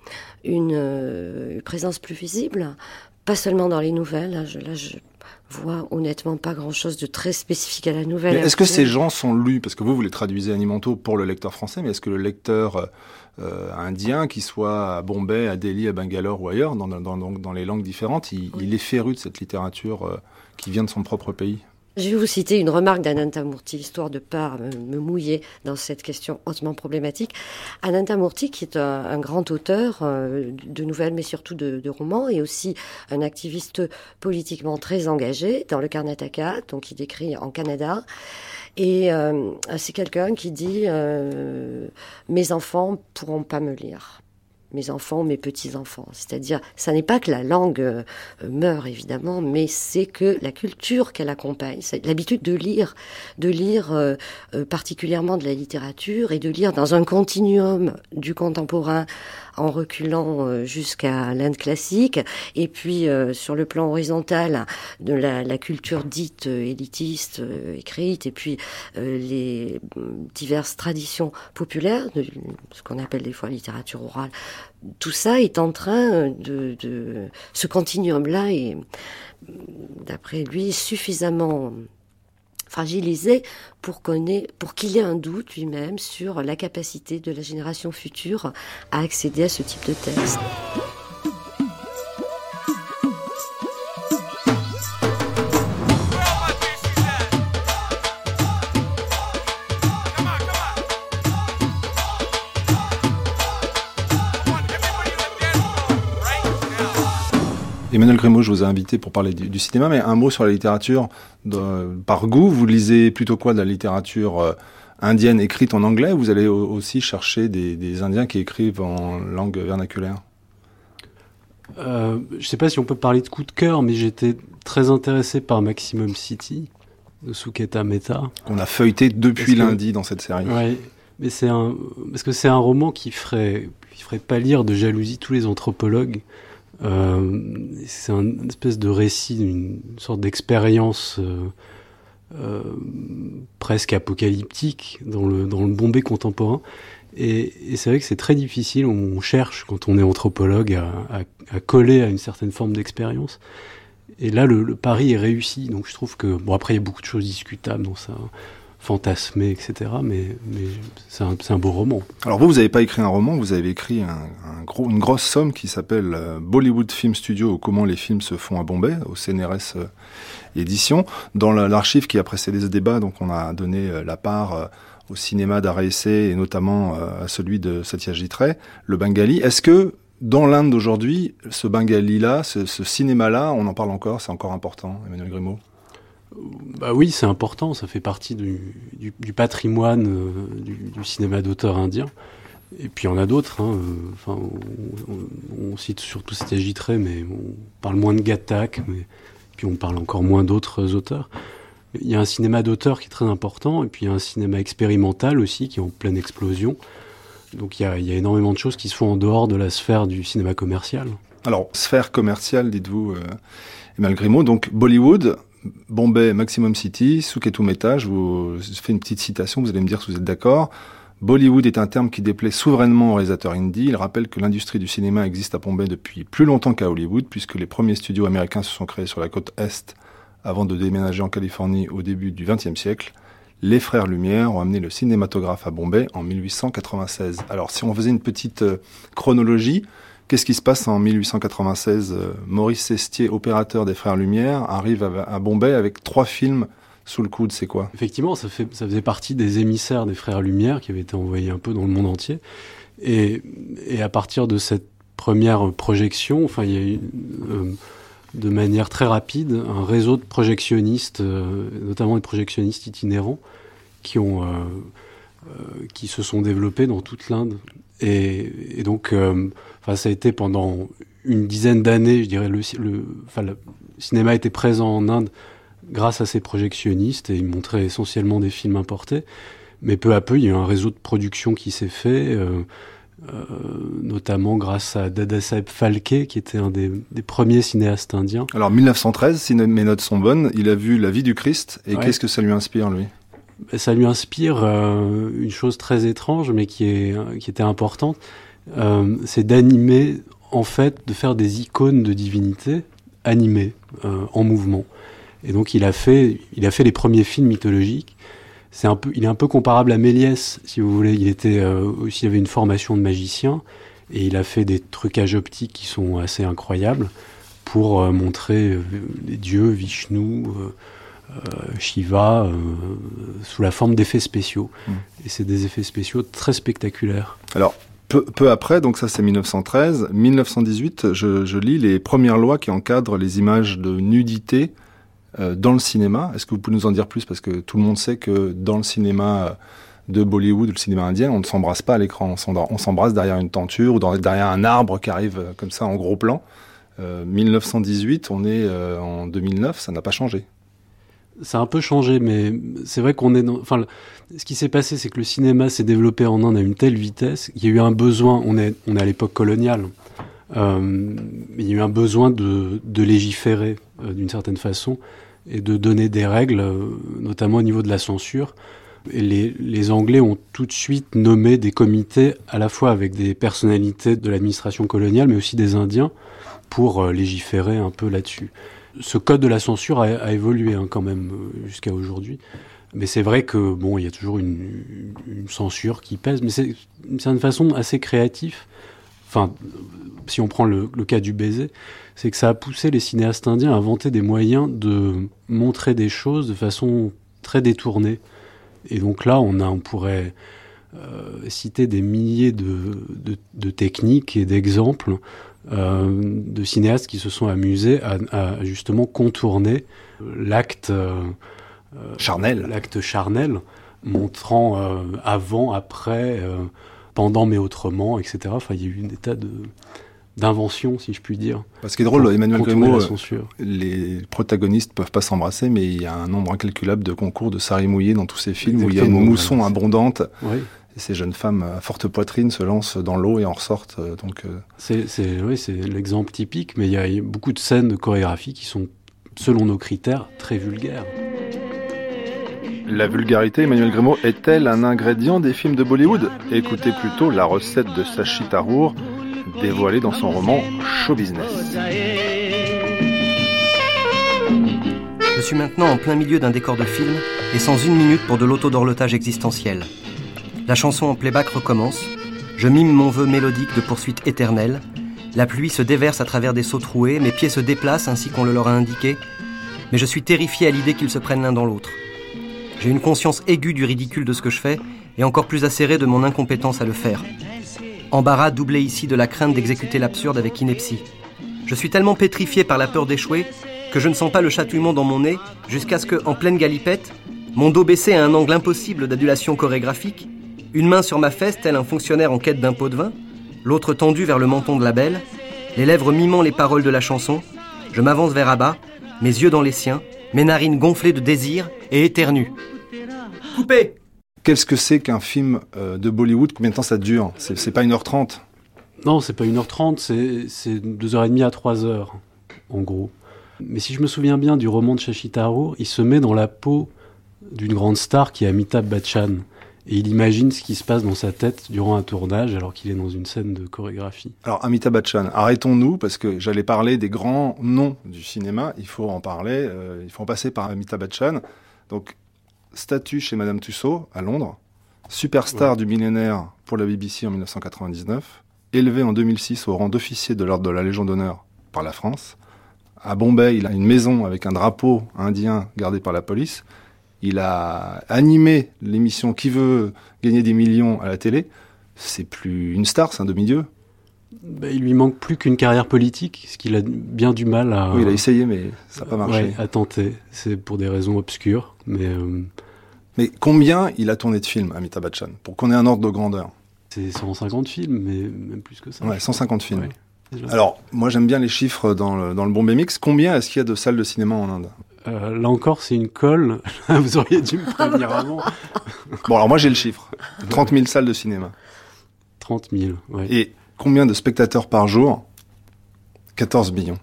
une, euh, une, présence plus visible, pas seulement dans les nouvelles. Là, je, là, je vois honnêtement pas grand-chose de très spécifique à la nouvelle. Est-ce que ces gens sont lus? Parce que vous, vous les traduisez animantaux pour le lecteur français, mais est-ce que le lecteur euh, indien, qui soit à Bombay, à Delhi, à Bangalore ou ailleurs, dans, dans, dans, dans les langues différentes, il, oui. il, est féru de cette littérature vient de son propre pays je vais vous citer une remarque d'Anantamurti, histoire de ne pas me mouiller dans cette question hautement problématique. Anantamurti, qui est un, grand auteur euh, de nouvelles, mais surtout de, de, romans, et aussi un activiste politiquement très engagé dans le Karnataka, donc il écrit en Canada. Et euh, c'est quelqu'un qui dit euh, Mes enfants pourront pas me lire. Mes enfants, mes petits-enfants. C'est-à-dire, ça n'est pas que la langue euh, meurt, évidemment, mais c'est que la culture qu'elle accompagne, l'habitude de lire, de lire euh, euh, particulièrement de la littérature et de lire dans un continuum du contemporain en reculant jusqu'à l'Inde classique, et puis sur le plan horizontal de la, la culture dite élitiste écrite, et puis les diverses traditions populaires, de ce qu'on appelle des fois littérature orale, tout ça est en train de, ce continuum-là est, d'après lui, suffisamment fragilisé pour, pour qu'il ait un doute lui-même sur la capacité de la génération future à accéder à ce type de texte. Emmanuel Grimaud, je vous ai invité pour parler du, cinéma, mais un mot sur la littérature. par goût, vous lisez plutôt quoi de la littérature euh, indienne écrite en anglais Vous allez aussi chercher des, Indiens qui écrivent en langue vernaculaire? Euh, Je ne sais pas si on peut parler de coup de cœur, mais j'étais très intéressé par Maximum City de Suketa Mehta. Qu'on a feuilleté depuis lundi dans cette série. Oui, mais c'est un parce que c'est un roman qui ferait qui ferait pâlir de jalousie tous les anthropologues euh, c'est un espèce de récit, une sorte d'expérience euh, euh, presque apocalyptique dans le, dans le Bombay contemporain. Et, c'est vrai que c'est très difficile, on cherche quand on est anthropologue à coller à une certaine forme d'expérience. Et là, le, le, pari est réussi. Donc je trouve que, bon après, il y a beaucoup de choses discutables dans ça fantasmé, etc. Mais, mais c'est un, beau roman. Alors vous, vous n'avez pas écrit un roman, vous avez écrit une grosse somme qui s'appelle euh, Bollywood Film Studio comment les films se font à Bombay, au CNRS euh, édition. Dans l'archive qui a précédé ce débat, donc on a donné euh, la part au cinéma d'art et notamment à celui de Satyajit Ray, le Bengali. Est-ce que dans l'Inde d'aujourd'hui, ce Bengali-là, ce, ce cinéma-là, on en parle encore, c'est encore important, Emmanuel Grimaud? Bah oui, c'est important, ça fait partie du, du, patrimoine euh, du, cinéma d'auteur indien. Et puis il y en a d'autres. Hein, euh, enfin, on, cite surtout Ray, mais on parle moins de Gattac, mais puis on parle encore moins d'autres auteurs. Il y a un cinéma d'auteur qui est très important, et puis il y a un cinéma expérimental aussi qui est en pleine explosion. Donc il y a, il y a énormément de choses qui se font en dehors de la sphère du cinéma commercial. Alors, sphère commerciale, dites-vous, euh, Emmanuel Grimaud. Donc Bollywood, Bombay Maximum City, Suketu Meta, je vous fais une petite citation, vous allez me dire si vous êtes d'accord. Bollywood est un terme qui déplaît souverainement aux réalisateurs indie. Il rappelle que l'industrie du cinéma existe à Bombay depuis plus longtemps qu'à Hollywood, puisque les premiers studios américains se sont créés sur la côte Est avant de déménager en Californie au début du XXe siècle. Les frères Lumière ont amené le cinématographe à Bombay en 1896. Alors si on faisait une petite euh, chronologie, Qu'est-ce qui se passe en 1896 euh, Maurice Sestier, opérateur des Frères Lumière, arrive à, Bombay avec trois films sous le coude. C'est quoi? Effectivement, ça, faisait partie des émissaires des Frères Lumière qui avaient été envoyés un peu dans le monde entier. Et, à partir de cette première projection, enfin, il y a eu euh, de manière très rapide un réseau de projectionnistes, euh, notamment des projectionnistes itinérants, qui se sont développés dans toute l'Inde. Et, donc Enfin, ça a été pendant une dizaine d'années, je dirais, le, le, enfin, le cinéma était présent en Inde grâce à ces projectionnistes et ils montraient essentiellement des films importés. Mais peu à peu, il y a eu un réseau de production qui s'est fait, euh, euh, notamment grâce à Dadasaheb Phalke, qui était un des, des, premiers cinéastes indiens. Alors 1913, si mes notes sont bonnes, il a vu La vie du Christ, et ouais. qu'est-ce que ça lui inspire, lui? Ça lui inspire euh, une chose très étrange, mais qui, est, qui était importante euh, c'est d'animer, en fait, de faire des icônes de divinité animées, euh, en mouvement. Et donc il a fait, il a fait les premiers films mythologiques. C'est un peu, il est un peu comparable à Méliès, si vous voulez. Il était euh, aussi, il avait une formation de magicien et il a fait des trucages optiques qui sont assez incroyables pour euh, montrer euh, les dieux, Vishnu, Shiva, sous la forme d'effets spéciaux. Mmh. Et c'est des effets spéciaux très spectaculaires. Alors, peu, après, donc ça c'est 1913, 1918, je, lis les premières lois qui encadrent les images de nudité euh, dans le cinéma. Est-ce que vous pouvez nous en dire plus? Parce que tout le monde sait que dans le cinéma de Bollywood, le cinéma indien, on ne s'embrasse pas à l'écran. On s'embrasse derrière une tenture ou derrière un arbre qui arrive euh, comme ça en gros plan. 1918, on est en 2009, ça n'a pas changé ça a un peu changé, mais c'est vrai qu'on est dans. Enfin, ce qui s'est passé, c'est que le cinéma s'est développé en Inde à une telle vitesse qu'il y a eu un besoin. On est, on est à l'époque coloniale. Euh, il y a eu un besoin de, légiférer euh, d'une certaine façon et de donner des règles, euh, notamment au niveau de la censure. Et les, Anglais ont tout de suite nommé des comités, à la fois avec des personnalités de l'administration coloniale, mais aussi des Indiens, pour légiférer un peu là-dessus ce code de la censure a, évolué hein, quand même euh, jusqu'à aujourd'hui. Mais c'est vrai que bon, il y a toujours une, censure qui pèse, mais c'est une façon assez créative. Enfin, si on prend le, cas du baiser, c'est que ça a poussé les cinéastes indiens à inventer des moyens de montrer des choses de façon très détournée. Et donc là, on, pourrait euh, citer des milliers de techniques et d'exemples de cinéastes qui se sont amusés à, justement contourner l'acte euh, charnel, l'acte charnel, montrant euh, avant, après, pendant mais autrement, etc. Enfin, il y a eu des tas de d'invention, si je puis dire. Parce qu'il est drôle, Emmanuel Grimaud, les protagonistes peuvent pas s'embrasser, mais il y a un nombre incalculable de concours de Sarri mouillé dans tous ces films où il y a une mousson abondante. Oui ces jeunes femmes à forte poitrine se lancent dans l'eau et en ressortent. Euh, donc, euh. c'est, oui, c'est l'exemple typique, mais il y a beaucoup de scènes de chorégraphie qui sont, selon nos critères, très vulgaires. La vulgarité, Emmanuel Grimaud, est-elle un ingrédient des films de Bollywood? Écoutez plutôt la recette de Sachi Tarour, dévoilée dans son roman Show Business. Je suis maintenant en plein milieu d'un décor de film et sans une minute pour de l'auto-dorlotage existentiel. La chanson en playback recommence. Je mime mon vœu mélodique de poursuite éternelle. La pluie se déverse à travers des seaux troués, mes pieds se déplacent ainsi qu'on le leur a indiqué, mais je suis terrifié à l'idée qu'ils se prennent l'un dans l'autre. J'ai une conscience aiguë du ridicule de ce que je fais, et encore plus acérée de mon incompétence à le faire. Embarras doublé ici de la crainte d'exécuter l'absurde avec ineptie. Je suis tellement pétrifié par la peur d'échouer que je ne sens pas le chatouillement dans mon nez jusqu'à ce que, en pleine galipette, mon dos baissé à un angle impossible d'adulation chorégraphique, une main sur ma fesse, tel un fonctionnaire en quête d'un pot de vin, l'autre tendue vers le menton de la belle, les lèvres mimant les paroles de la chanson, je m'avance vers Abba, mes yeux dans les siens, mes narines gonflées de désir et éternues. Coupé. Qu'est-ce que c'est qu'un film euh, de Bollywood? Combien de temps ça dure? C'est pas 1h30 Non, c'est pas 1h30, c'est 2h30 à 3h, en gros. Mais si je me souviens bien du roman de Shashi il se met dans la peau d'une grande star qui est Amitabh Bachchan et il imagine ce qui se passe dans sa tête durant un tournage alors qu'il est dans une scène de chorégraphie. Alors Amitabh Bachchan, arrêtons-nous parce que j'allais parler des grands noms du cinéma, il faut en parler, euh, il faut en passer par Amitabh Bachchan. Donc statut chez Madame Tussaud à Londres, superstar du millénaire pour la BBC en 1999, élevé en 2006 au rang d'officier de l'ordre de la Légion d'honneur par la France. À Bombay, il a une maison avec un drapeau indien gardé par la police il a animé l'émission Qui veut gagner des millions à la télé. C'est plus une star, c'est un demi-dieu. Ben, il lui manque plus qu'une carrière politique, ce qu'il a bien du mal à. Oui, il a essayé, mais ça n'a pas marché. à tenter. C'est pour des raisons obscures, mais. Euh, mais combien il a tourné de films, Amitabh Bachchan, pour qu'on ait un ordre de grandeur C'est 150 films, mais même plus que ça. Ouais, 150 films. Alors, moi j'aime bien les chiffres dans le, dans le Bombay Mix. Combien est-ce qu'il y a de salles de cinéma en Inde? Euh, là encore, c'est une colle. Vous auriez dû me prévenir avant. bon, alors moi j'ai le chiffre. 30 000 salles de cinéma. 30 000, oui. Et combien de spectateurs par jour? 14 millions.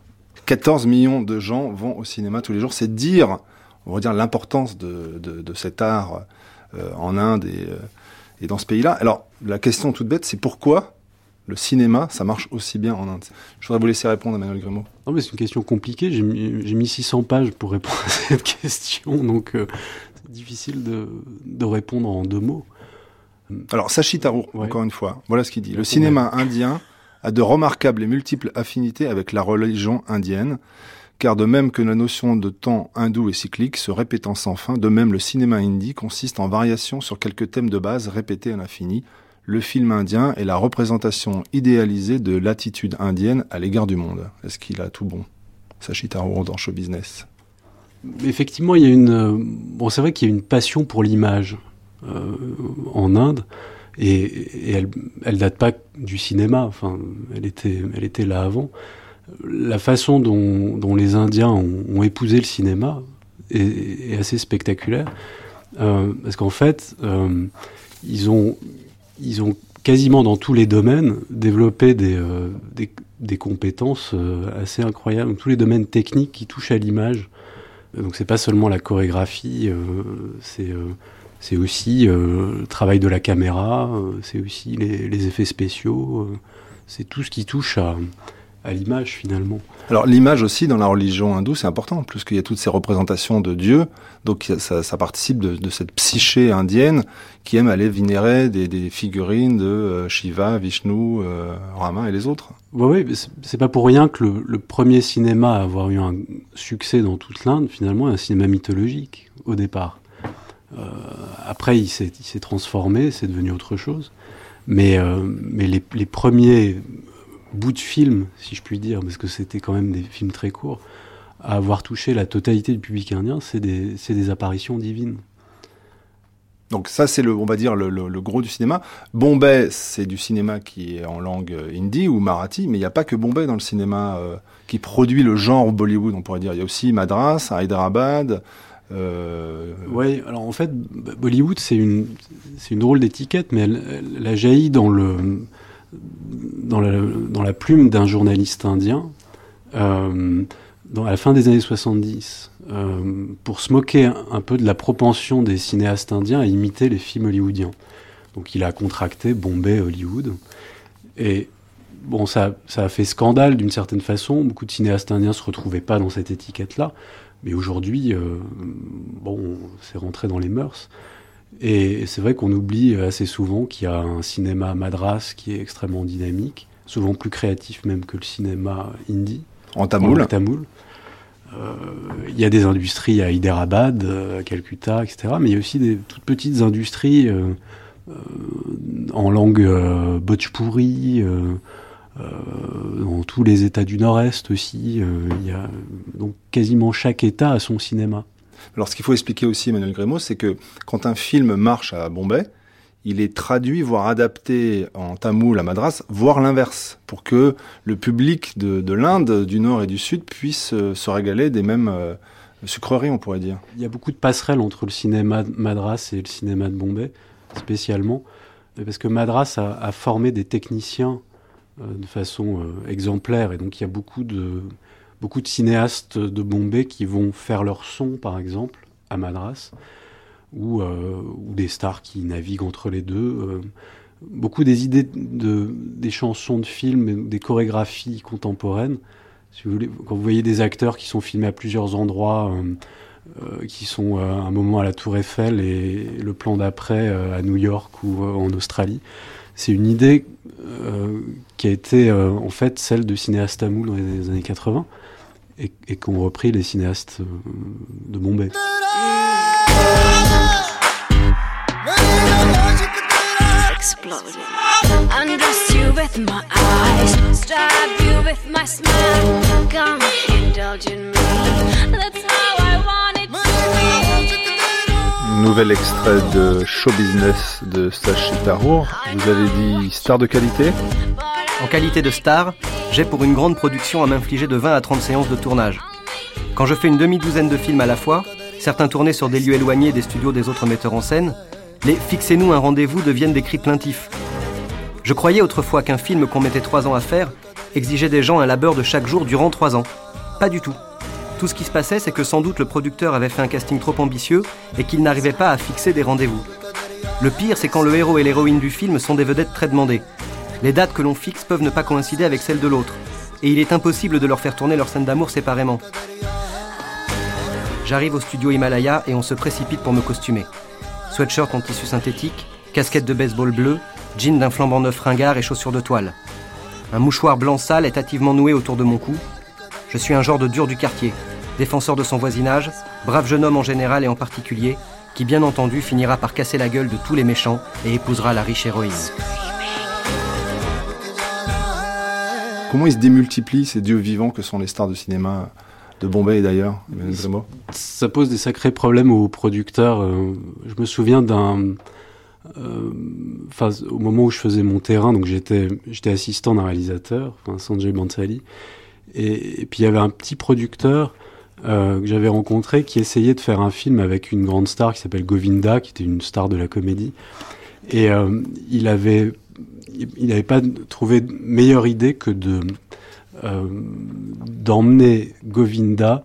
14 millions de gens vont au cinéma tous les jours. C'est dire, on va dire, l'importance de, de, cet art euh, en Inde et, euh, et dans ce pays-là. Alors, la question toute bête, c'est pourquoi le cinéma, ça marche aussi bien en Inde Je voudrais vous laisser répondre, Emmanuel Grimaud. Non, mais c'est une question compliquée. J'ai mis, 600 pages pour répondre à cette question, donc euh, c'est difficile de, répondre en deux mots. Alors, Sachi Tharour, encore une fois, voilà ce qu'il dit. Le cinéma indien a de remarquables et multiples affinités avec la religion indienne, car de même que la notion de temps hindou est cyclique, se répétant sans fin, de même le cinéma hindi consiste en variations sur quelques thèmes de base répétés à l'infini, le film indien est la représentation idéalisée de l'attitude indienne à l'égard du monde. Est-ce qu'il a tout bon Sachi Taro dans Show Business? Effectivement, il y a une. Bon, c'est vrai qu'il y a une passion pour l'image en Inde. Et, elle, elle date pas du cinéma. Enfin, elle était, elle était là avant. La façon dont, les Indiens ont, épousé le cinéma est, assez spectaculaire. Euh, parce qu'en fait, euh, ils ont, ils ont quasiment dans tous les domaines développé des, euh, des, compétences euh, assez incroyables, tous les domaines techniques qui touchent à l'image. Donc c'est pas seulement la chorégraphie, c'est aussi le travail de la caméra, c'est aussi les, effets spéciaux, c'est tout ce qui touche à, à l'image finalement. Alors l'image aussi dans la religion hindoue c'est important, plus qu'il y a toutes ces représentations de Dieu, donc ça, ça participe de, de, cette psyché indienne qui aime aller vénérer des, des figurines de euh, Shiva, Vishnu, euh, Rama et les autres. Oui, oui c'est pas pour rien que le, le, premier cinéma à avoir eu un succès dans toute l'Inde finalement est un cinéma mythologique au départ. Euh, après il s'est transformé, c'est devenu autre chose. Mais, mais les, les premiers bout de film, si je puis dire, parce que c'était quand même des films très courts, à avoir touché la totalité du public indien, c'est des, des, apparitions divines. Donc ça, c'est le, on va dire le, le, le, gros du cinéma. Bombay, c'est du cinéma qui est en langue hindi ou marathi, mais il n'y a pas que Bombay dans le cinéma euh, qui produit le genre Bollywood, on pourrait dire. Il y a aussi Madras, Hyderabad. Euh... Oui, alors en fait, Bollywood, c'est une, c'est une drôle d'étiquette, mais elle, elle, a jailli dans le dans la, plume d'un journaliste indien euh, dans, à la fin des années 70 euh, pour se moquer un, peu de la propension des cinéastes indiens à imiter les films hollywoodiens. Donc il a contracté Bombay Hollywood. Et bon, ça, a fait scandale d'une certaine façon. Beaucoup de cinéastes indiens se retrouvaient pas dans cette étiquette-là. Mais aujourd'hui, euh, bon, c'est rentré dans les mœurs. Et c'est vrai qu'on oublie assez souvent qu'il y a un cinéma madras qui est extrêmement dynamique, souvent plus créatif même que le cinéma hindi. En tamoul. En tamoul. Euh, il y a des industries à Hyderabad, à Calcutta, etc. Mais il y a aussi des toutes petites industries euh, euh, en langue euh, bhojpuri, euh, dans tous les États du Nord-Est aussi. il y a donc quasiment chaque État a son cinéma. Alors, ce qu'il faut expliquer aussi, Emmanuel Grémaud, c'est que quand un film marche à Bombay, il est traduit, voire adapté en tamoul à Madras, voire l'inverse, pour que le public de, de l'Inde, du Nord et du Sud puisse euh, se régaler des mêmes euh, sucreries, on pourrait dire. Il y a beaucoup de passerelles entre le cinéma de Madras et le cinéma de Bombay, spécialement, parce que Madras a, formé des techniciens euh, de façon exemplaire, et donc il y a beaucoup de beaucoup de cinéastes de Bombay qui vont faire leur son, par exemple, à Madras, ou, euh, des stars qui naviguent entre les deux. Euh, beaucoup des idées de, des chansons de films, des chorégraphies contemporaines. Si vous quand vous voyez des acteurs qui sont filmés à plusieurs endroits, euh, qui sont euh, un moment à la Tour Eiffel et le plan d'après à New York ou en Australie, c'est une idée qui a été en fait celle de cinéastes tamouls dans les années 80 et, et qu'ont repris les cinéastes euh, de Bombay. Exploding. Undress you with my eyes, stab you with my smile. Come indulge in me. That's how I want it to be. Nouvel extrait de Show Business de Sashi Tarour. Vous avez dit star de qualité? En qualité de star, j'ai pour une grande production à m'infliger de 20 à 30 séances de tournage. Quand je fais une demi-douzaine de films à la fois, certains tournés sur des lieux éloignés des studios des autres metteurs en scène, les Fixez-nous un rendez-vous deviennent des cris plaintifs. Je croyais autrefois qu'un film qu'on mettait trois ans à faire exigeait des gens un labeur de chaque jour durant trois ans. Pas du tout. Tout ce qui se passait, c'est que sans doute le producteur avait fait un casting trop ambitieux et qu'il n'arrivait pas à fixer des rendez-vous. Le pire, c'est quand le héros et l'héroïne du film sont des vedettes très demandées. Les dates que l'on fixe peuvent ne pas coïncider avec celles de l'autre, et il est impossible de leur faire tourner leurs scènes d'amour séparément. J'arrive au studio Himalaya et on se précipite pour me costumer. Sweatshirt en tissu synthétique, casquette de baseball bleu, jean d'un flambant neuf ringard et chaussures de toile. Un mouchoir blanc sale est hâtivement noué autour de mon cou. Je suis un genre de dur du quartier, défenseur de son voisinage, brave jeune homme en général et en particulier, qui bien entendu finira par casser la gueule de tous les méchants et épousera la riche héroïne. Comment ils se démultiplient ces dieux vivants que sont les stars de cinéma de Bombay d'ailleurs, Emmanuel Grimaud Ça pose des sacrés problèmes aux producteurs. Euh, je me souviens d'un... euh, Enfin, au moment où je faisais mon terrain, donc j'étais j'étais assistant d'un réalisateur, enfin, Sanjay Bansali, et, et puis il y avait un petit producteur euh, que j'avais rencontré qui essayait de faire un film avec une grande star qui s'appelle Govinda, qui était une star de la comédie. Et euh, il avait, il n'avait pas trouvé meilleure idée que euh, d'emmener Govinda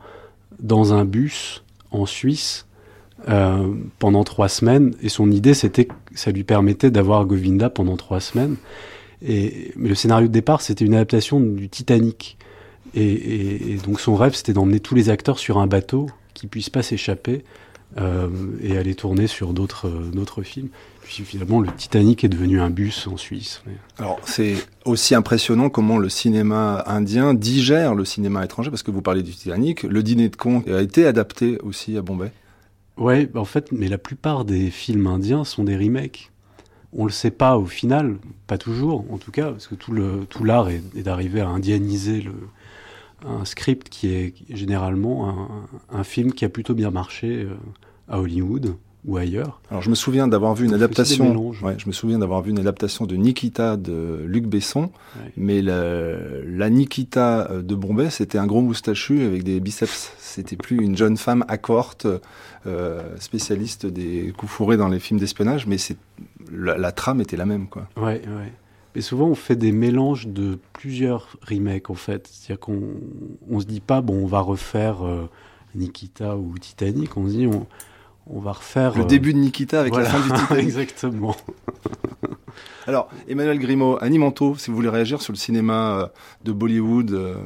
dans un bus en Suisse euh, pendant trois semaines. Et son idée, c'était que ça lui permettait d'avoir Govinda pendant trois semaines. Et, mais le scénario de départ, c'était une adaptation du Titanic. Et, et- donc son rêve, c'était d'emmener tous les acteurs sur un bateau qui puissent pas s'échapper euh, et aller tourner sur d'autres euh, films. Puis finalement, le Titanic est devenu un bus en Suisse. Mais- Alors, c'est aussi impressionnant comment le cinéma indien digère le cinéma étranger, parce que vous parlez du Titanic. Le dîner de con a été adapté aussi à Bombay. Ouais, en fait, mais la plupart des films indiens sont des remakes. On le sait pas au final, pas toujours en tout cas, parce que tout le tout l'art est, est d'arriver à indianiser le un script qui est généralement un, un film qui a plutôt bien marché euh, à Hollywood ou ailleurs. Alors, je me souviens d'avoir vu une adaptation. Ouais, je me souviens d'avoir vu une adaptation de Nikita de Luc Besson, Ouais. mais la, la Nikita de Bombay, c'était un gros moustachu avec des biceps. C'était plus une jeune femme accorte, euh, spécialiste des coups fourrés dans les films d'espionnage, mais c'est la, la trame était la même, quoi. Ouais, ouais. Mais souvent, on fait des mélanges de plusieurs remakes, en fait. C'est-à-dire qu'on on se dit pas, bon, on va refaire euh, Nikita ou Titanic. On se dit, on, on va refaire... Le euh, début de Nikita avec voilà. la fin du Titanic. Exactement. Alors, Emmanuel Grimaud, Annie Manteau, si vous voulez réagir sur le cinéma euh, de Bollywood,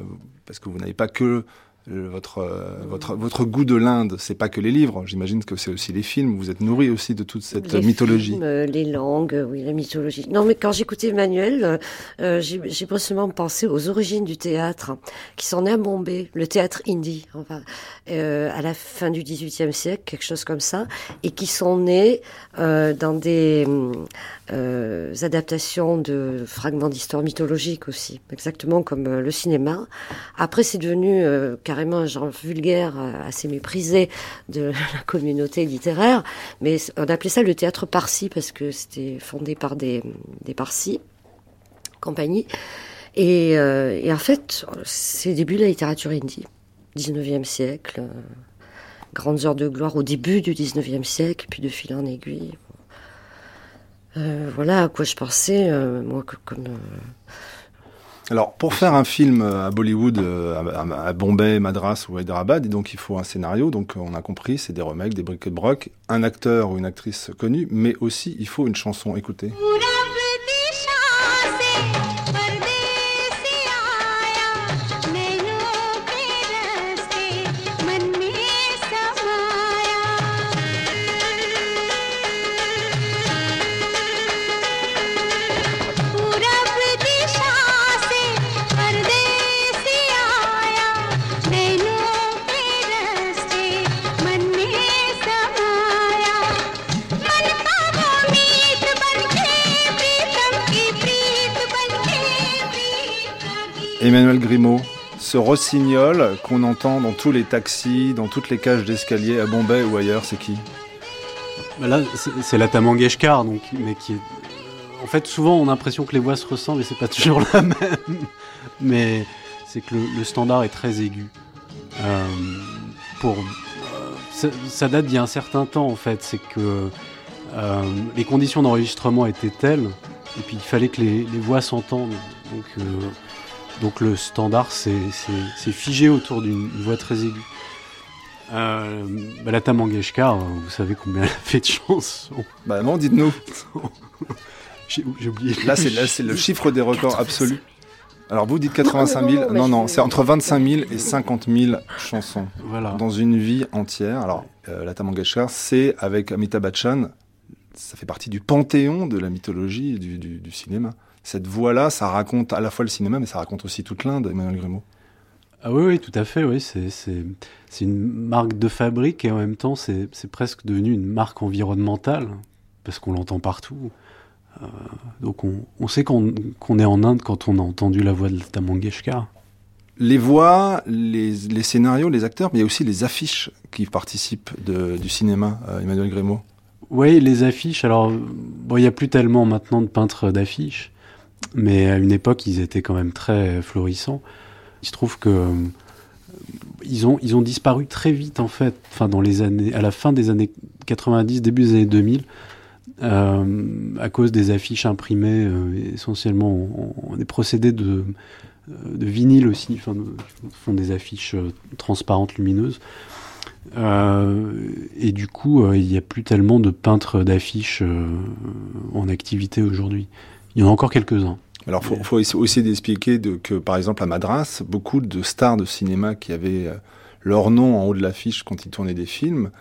parce que vous n'avez pas que votre, euh, votre, votre goût de l'Inde, c'est pas que les livres, j'imagine que c'est aussi les films, vous êtes nourri aussi de toute cette Les mythologie. films, euh, les langues, euh, oui, la mythologie. Non, mais quand j'écoutais Emmanuel, euh, j'ai j'ai brusquement pensé aux origines du théâtre, qui sont nées à Bombay, le théâtre hindi, enfin, euh, à la fin du XVIIIe siècle, quelque chose comme ça, et qui sont nés euh, dans des adaptations de fragments d'histoire mythologique aussi, exactement comme le cinéma. Après, c'est devenu euh, carrément un genre vulgaire, euh, assez méprisé de la communauté littéraire, mais on appelait ça le théâtre parsi parce que c'était fondé par des, des parsis, compagnie. Et, euh, et en fait, c'est le début de la littérature hindi, 19e siècle, euh, grandes heures de gloire au début du 19e siècle, puis de fil en aiguille. Voilà à quoi je pensais, moi, comme... euh, Alors, pour faire un film à Bollywood, euh, à, Bombay, Madras ou Hyderabad, il faut un scénario, donc on a compris, c'est des remakes, des briques de broc, un acteur ou une actrice connue, mais aussi il faut une chanson, écoutez. Emmanuel Grimaud, ce rossignol qu'on entend dans tous les taxis, dans toutes les cages d'escalier à Bombay ou ailleurs, c'est qui? Bah Là, c'est la Tamangeshkar, donc, mais qui est... En fait, souvent, on a l'impression que les voix se ressemblent et c'est pas toujours la même. Mais c'est que le, standard est très aigu. Euh, pour, euh, ça, date d'il y a un certain temps, en fait. C'est que euh, les conditions d'enregistrement étaient telles, et puis il fallait que les, voix s'entendent. Donc, donc le standard, c'est figé autour d'une voix très aiguë. Euh, bah, la Tamangeshkar, vous savez combien elle a fait de chansons. Bah non, dites-nous. J'ai oublié. Là, c'est là, c'est le chiffre des records absolus. Alors vous dites 85 000, Non, non, c'est entre 25 000 et 50 000 chansons Voilà. dans une vie entière. Alors, euh, la Tamangeshkar, c'est avec Amitabh Bachchan, ça fait partie du panthéon de la mythologie et du, du, du cinéma. Cette voix-là, ça raconte à la fois le cinéma, mais ça raconte aussi toute l'Inde, Emmanuel Grimaud. Ah oui, oui, tout à fait. Oui, c'est une marque de fabrique et en même temps, c'est presque devenu une marque environnementale parce qu'on l'entend partout. Euh, donc on, on sait qu'on qu'on est en Inde quand on a entendu la voix de Lata Mangeshkar. les voix, les, les scénarios, les acteurs, mais il y a aussi les affiches qui participent de- du cinéma, euh, Emmanuel Grémaud. Oui, les affiches. Alors, bon, il n'y a plus tellement maintenant de peintres d'affiches, mais à une époque, ils étaient quand même très florissants. Il se trouve que euh, ils ont ils ont disparu très vite en fait. Enfin, dans les années, à la fin des années 90, début des années 2000, euh, à cause des affiches imprimées, euh, essentiellement en, en des procédés de de vinyle aussi, enfin, font des affiches transparentes, lumineuses. Et du coup, il n'y a plus tellement de peintres d'affiches en activité aujourd'hui. Il y en a encore quelques-uns. Alors, faut, faut essa- aussi d'expliquer de- que, par exemple, à Madras, beaucoup de stars de cinéma qui avaient euh, leur nom en haut de l'affiche quand ils tournaient des films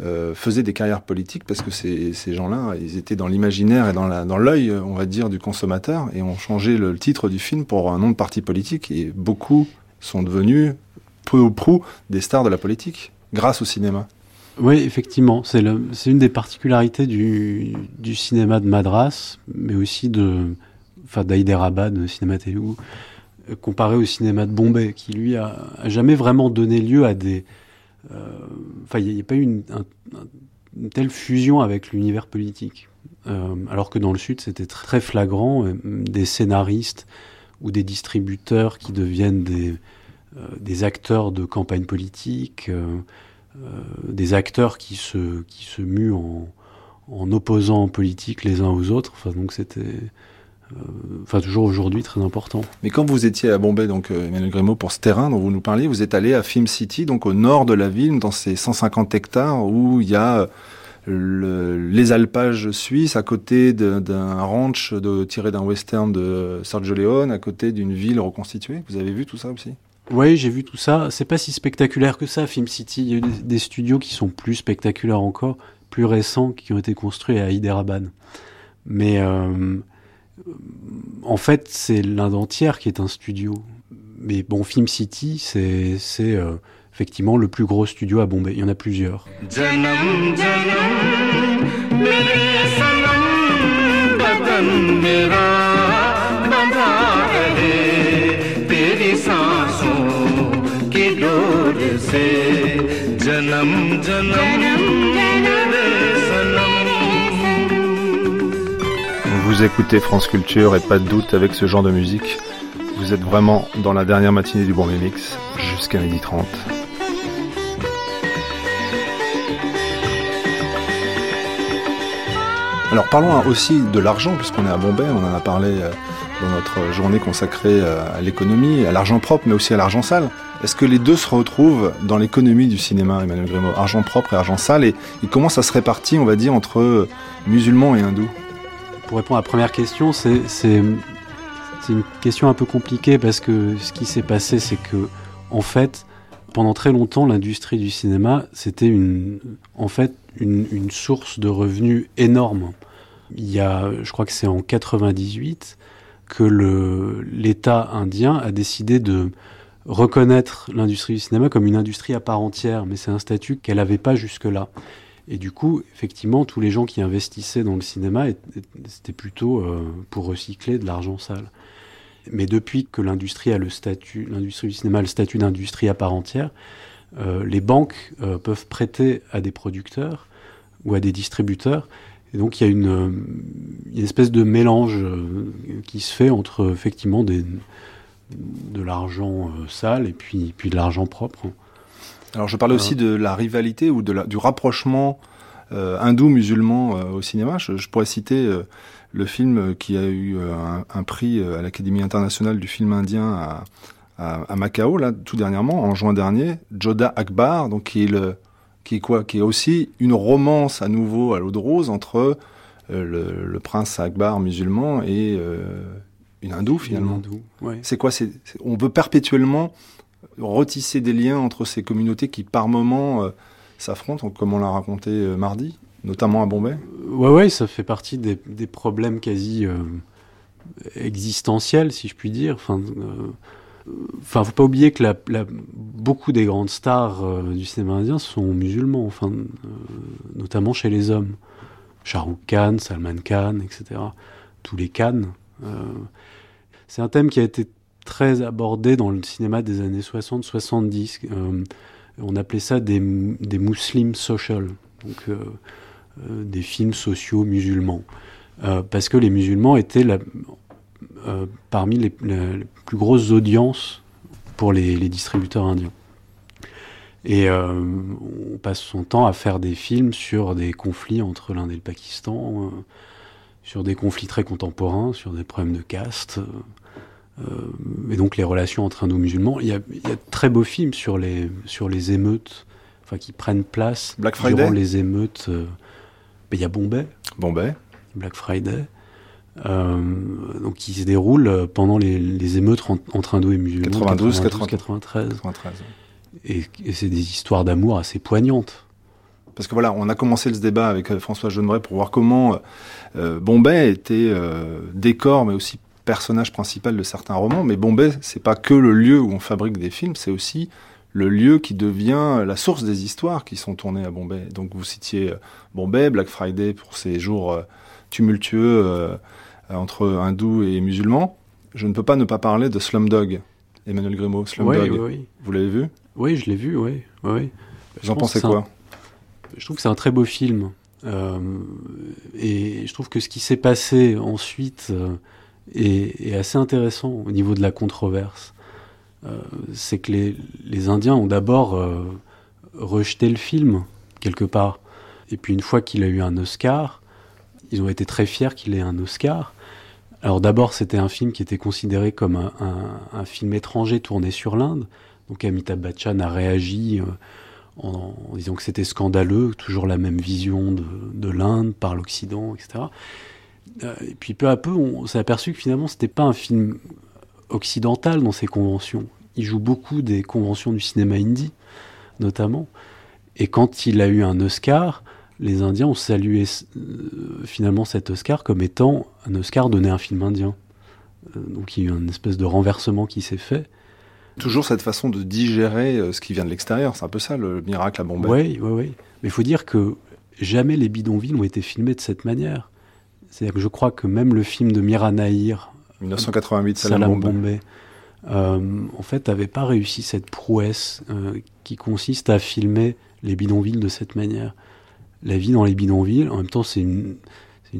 euh, faisaient des carrières politiques parce que ces, ces gens-là, ils étaient dans l'imaginaire et dans l'œil, euh, on va dire, du consommateur et ont changé le, le titre du film pour un nom de parti politique et beaucoup sont devenus peu ou prou des stars de la politique grâce au cinéma. Oui, effectivement, c'est une des particularités du, cinéma de Madras, mais aussi de, enfin, d'Hyderabad, le cinéma Telugu, comparé au cinéma de Bombay, qui lui a, jamais vraiment donné lieu à des, euh, enfin, il n'y a, pas eu une, un- un- une telle fusion avec l'univers politique. Euh, alors que dans le Sud, c'était très flagrant, euh, des scénaristes ou des distributeurs qui deviennent des acteurs de campagne politique. Euh, des acteurs qui se, qui se muent en, en opposant en politique les uns aux autres. Enfin, donc c'était, euh, enfin toujours aujourd'hui très important. Mais quand vous étiez à Bombay, donc euh, Emmanuel Grémaud, pour ce terrain dont vous nous parliez, vous êtes allé à Film City, donc au nord de la ville, dans ces 150 hectares où il y a le- les alpages suisses, à côté d'un ranch tiré d'un western de Sergio Leone, à côté d'une ville reconstituée. Vous avez vu tout ça aussi? Oui, j'ai vu tout ça. C'est pas si spectaculaire que ça, Film City. Il y a eu des, studios qui sont plus spectaculaires encore, plus récents, qui ont été construits à Hyderabad. Mais euh, en fait, c'est l'Inde entière qui est un studio. Mais bon, Film City, c'est euh, effectivement le plus gros studio à Bombay. Il y en a plusieurs. Vous écoutez France Culture et pas de doute avec ce genre de musique. Vous êtes vraiment dans la dernière matinée du Bombay Mix jusqu'à 12h30. Alors parlons aussi de l'argent, puisqu'on est à Bombay, on en a parlé euh, dans notre journée consacrée euh, à l'économie, à l'argent propre, mais aussi à l'argent sale. Est-ce que les deux se retrouvent dans l'économie du cinéma, Emmanuel Grémaud Argent propre et argent sale, et, comment ça se répartit, on va dire, entre musulmans et hindous? Pour répondre à la première question, c'est une question un peu compliquée parce que ce qui s'est passé, c'est que en fait, pendant très longtemps, l'industrie du cinéma, c'était une source de revenus énorme. Il y a, je crois que c'est en 98 que l'État indien a décidé de reconnaître l'industrie du cinéma comme une industrie à part entière, mais c'est un statut qu'elle n'avait pas jusque-là. Et du coup, effectivement, tous les gens qui investissaient dans le cinéma, c'était plutôt euh, pour recycler de l'argent sale. Mais depuis que l'industrie a le statut, l'industrie du cinéma a le statut d'industrie à part entière, euh, les banques euh, peuvent prêter à des producteurs ou à des distributeurs. Et donc il y a une, espèce de mélange qui se fait entre effectivement des, de l'argent euh, sale et puis, puis de l'argent propre. Alors je parlais aussi de la rivalité ou de la, du rapprochement euh, hindou-musulman euh, au cinéma. Je, je pourrais citer euh, le film qui a eu euh, un, un prix euh, à l'Académie internationale du film indien à, à, à Macao, là, tout dernièrement, en juin dernier, Joda Akbar, donc qui est le, qui est quoi, qui est aussi une romance à nouveau à l'eau de rose entre euh, le, le prince Akbar musulman et euh, une hindoue finalement. Ouais. C'est quoi c'est, On veut perpétuellement retisser des liens entre ces communautés qui, par moments, euh, s'affrontent, comme on l'a raconté euh, mardi, notamment à Bombay? Ouais, ouais, ça fait partie des, des problèmes quasi euh, existentiels, si je puis dire. Enfin, euh, enfin, faut pas oublier que la, la- beaucoup des grandes stars euh, du cinéma indien sont musulmans, enfin, euh, notamment chez les hommes. Shah Rukh Khan, Salman Khan, etc. Tous les Khan. Euh, c'est un thème qui a été très abordé dans le cinéma des années 60-70. Euh, on appelait ça des, des Muslim social, donc euh, des films sociaux musulmans. Parce que les musulmans étaient parmi les, plus grosses audiences pour les, distributeurs indiens. Et on passe son temps à faire des films sur des conflits entre l'Inde et le Pakistan, sur des conflits très contemporains, sur des problèmes de caste, euh, euh, et donc les relations entre hindous-musulmans. Il y a, il y a de très beaux films sur les, sur les émeutes, enfin qui prennent place Black Friday durant les émeutes. euh, il y a Bombay, Bombay. Black Friday, euh, donc qui se déroule pendant les, les émeutes en- entre hindous et musulmans. 92, 93. 93. Et, et c'est des histoires d'amour assez poignantes. Parce que voilà, on a commencé ce débat avec euh, François Jeanneret pour voir comment euh, Bombay était euh, décor, mais aussi personnage principal de certains romans. Mais Bombay, c'est pas que le lieu où on fabrique des films, c'est aussi le lieu qui devient la source des histoires qui sont tournées à Bombay. Donc vous citiez euh, Bombay, Black Friday pour ces jours euh, tumultueux euh, entre hindous et musulmans. Je ne peux pas ne pas parler de Slumdog, Emmanuel Grimaud, Slumdog. oui, oui. Vous l'avez vu? Oui, je l'ai vu, oui. oui, oui. Vous en pense pensez que c'est quoi? Je trouve que c'est un très beau film. Euh, et je trouve que ce qui s'est passé ensuite euh, est, assez intéressant au niveau de la controverse. Euh, c'est que les, Indiens ont d'abord rejeté le film, quelque part. Et puis une fois qu'il a eu un Oscar, ils ont été très fiers qu'il ait un Oscar. Alors d'abord, c'était un film qui était considéré comme un, un- film étranger tourné sur l'Inde. Donc Amitabh Bachchan a réagi en, disant que c'était scandaleux, toujours la même vision de, de l'Inde par l'Occident, etc. Euh, et puis peu à peu, on s'est aperçu que finalement, c'était pas un film occidental dans ses conventions. Il joue beaucoup des conventions du cinéma indie, notamment. Et quand il a eu un Oscar, les Indiens ont salué euh, finalement cet Oscar comme étant un Oscar donné à un film indien. Euh, donc il y a eu une espèce de renversement qui s'est fait. Toujours cette façon de digérer euh, ce qui vient de l'extérieur, c'est un peu ça le miracle à Bombay. Oui, oui, oui. Mais il faut dire que jamais les bidonvilles ont été filmés de cette manière. C'est-à-dire que je crois que même le film de Mira Nahir, 1988, Salam, Salam Bombay. Bombay, euh, en fait, n'avait pas réussi cette prouesse euh, qui consiste à filmer les bidonvilles de cette manière. La vie dans les bidonvilles, en même temps, c'est une,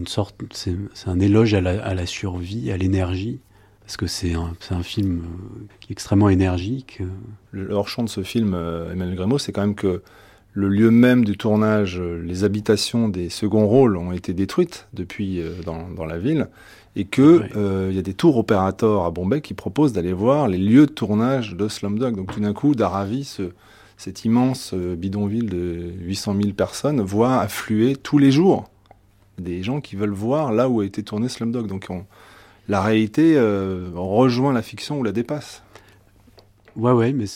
sorte, c'est c'est un éloge à la, à la survie, à l'énergie, parce que c'est un, film euh, qui est extrêmement énergique. Le hors-champ de ce film, euh, Emmanuel Grimaud, c'est quand même que le lieu même du tournage, euh, les habitations des seconds rôles ont été détruites depuis dans, dans la ville, et que euh, il y a des tours opérateurs à Bombay qui proposent d'aller voir les lieux de tournage de Slumdog. Donc tout d'un coup, Dharavi, ce, cet immense bidonville de 800 000 personnes, voit affluer tous les jours des gens qui veulent voir là où a été tourné Slumdog. Donc on- la réalité euh, rejoint la fiction ou la dépasse. Ouais, ouais, mais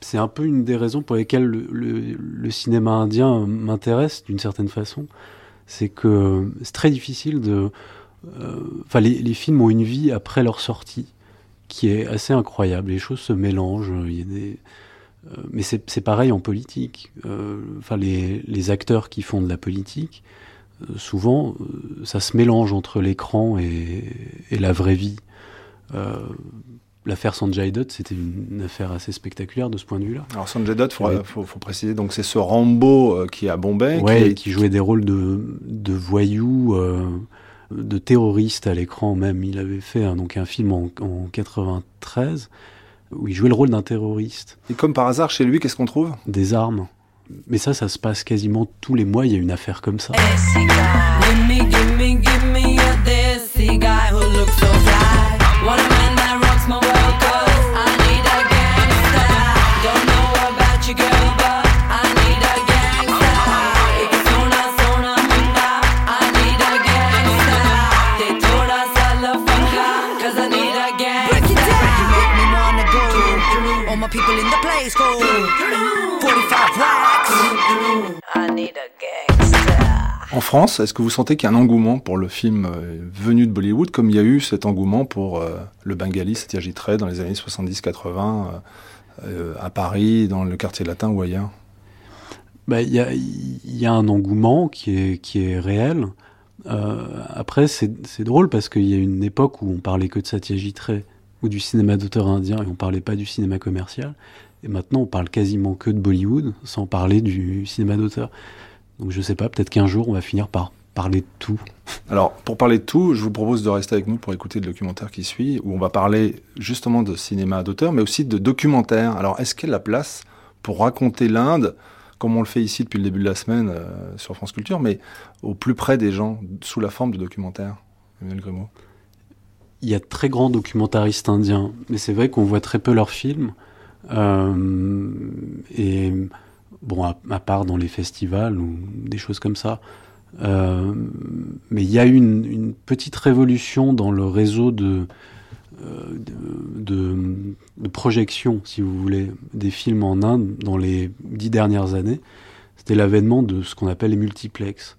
c'est un peu une des raisons pour lesquelles le, cinéma indien m'intéresse d'une certaine façon. C'est que c'est très difficile de. euh, Enfin, les, films ont une vie après leur sortie qui est assez incroyable. Les choses se mélangent. Il y a des. euh, mais c'est pareil en politique. Enfin, les, les acteurs qui font de la politique, souvent, euh, ça se mélange entre l'écran et, et la vraie vie. Euh, L'affaire Sanjay Dutt, c'était une, affaire assez spectaculaire de ce point de vue-là. Alors Sanjay Dutt, faut, Ouais. faut, faut préciser, donc c'est ce Rambo euh, qui est à Bombay, Ouais, qui qui, est- qui jouait des rôles de, de voyous, euh, de terroristes à l'écran même. Il avait fait un, donc un film en, en 93 où il jouait le rôle d'un terroriste, et comme par hasard chez lui, qu'est-ce qu'on trouve? Des armes. Mais ça, ça se passe quasiment tous les mois. Il y a une affaire comme ça. Give me, give me, give me a desi guy who looks so fly. Want a man that rocks my world, cause I need a gangster. Don't know about you, girl, but I need a gangster. Ik sona, sona, munda. I need a gangster. They told us I love funka, cause I need a gangster. You make me wanna go. All my people in the place go. En France, est-ce que vous sentez qu'il y a un engouement pour le film euh, venu de Bollywood, comme il y a eu cet engouement pour euh, le Bengali Satyajit Ray dans les années 70-80 euh, à Paris, dans le quartier latin ou ailleurs? Bah, Il y, a, un engouement qui est, qui est réel. Après, c'est c'est drôle parce qu'il y a une époque où on parlait que de Satyajit Ray. ou du cinéma d'auteur indien et on parlait pas du cinéma commercial. Et maintenant, on parle quasiment que de Bollywood, sans parler du cinéma d'auteur. Donc je sais pas, peut-être qu'un jour, on va finir par parler de tout. Alors, pour parler de tout, je vous propose de rester avec nous pour écouter le documentaire qui suit, où on va parler justement de cinéma d'auteur, mais aussi de documentaire. Alors, est-ce qu'il y a la place pour raconter l'Inde, comme on le fait ici depuis le début de la semaine euh, sur France Culture, mais au plus près des gens, sous la forme de documentaire Emmanuel Grimaud Il y a de très grands documentaristes indiens, mais c'est vrai qu'on voit très peu leurs films. Euh, et bon, à, part dans les festivals ou des choses comme ça. Euh, mais il y a eu une, petite révolution dans le réseau de, euh, de, de, projection, si vous voulez, des films en Inde dans les dix dernières années. C'était l'avènement de ce qu'on appelle les multiplex.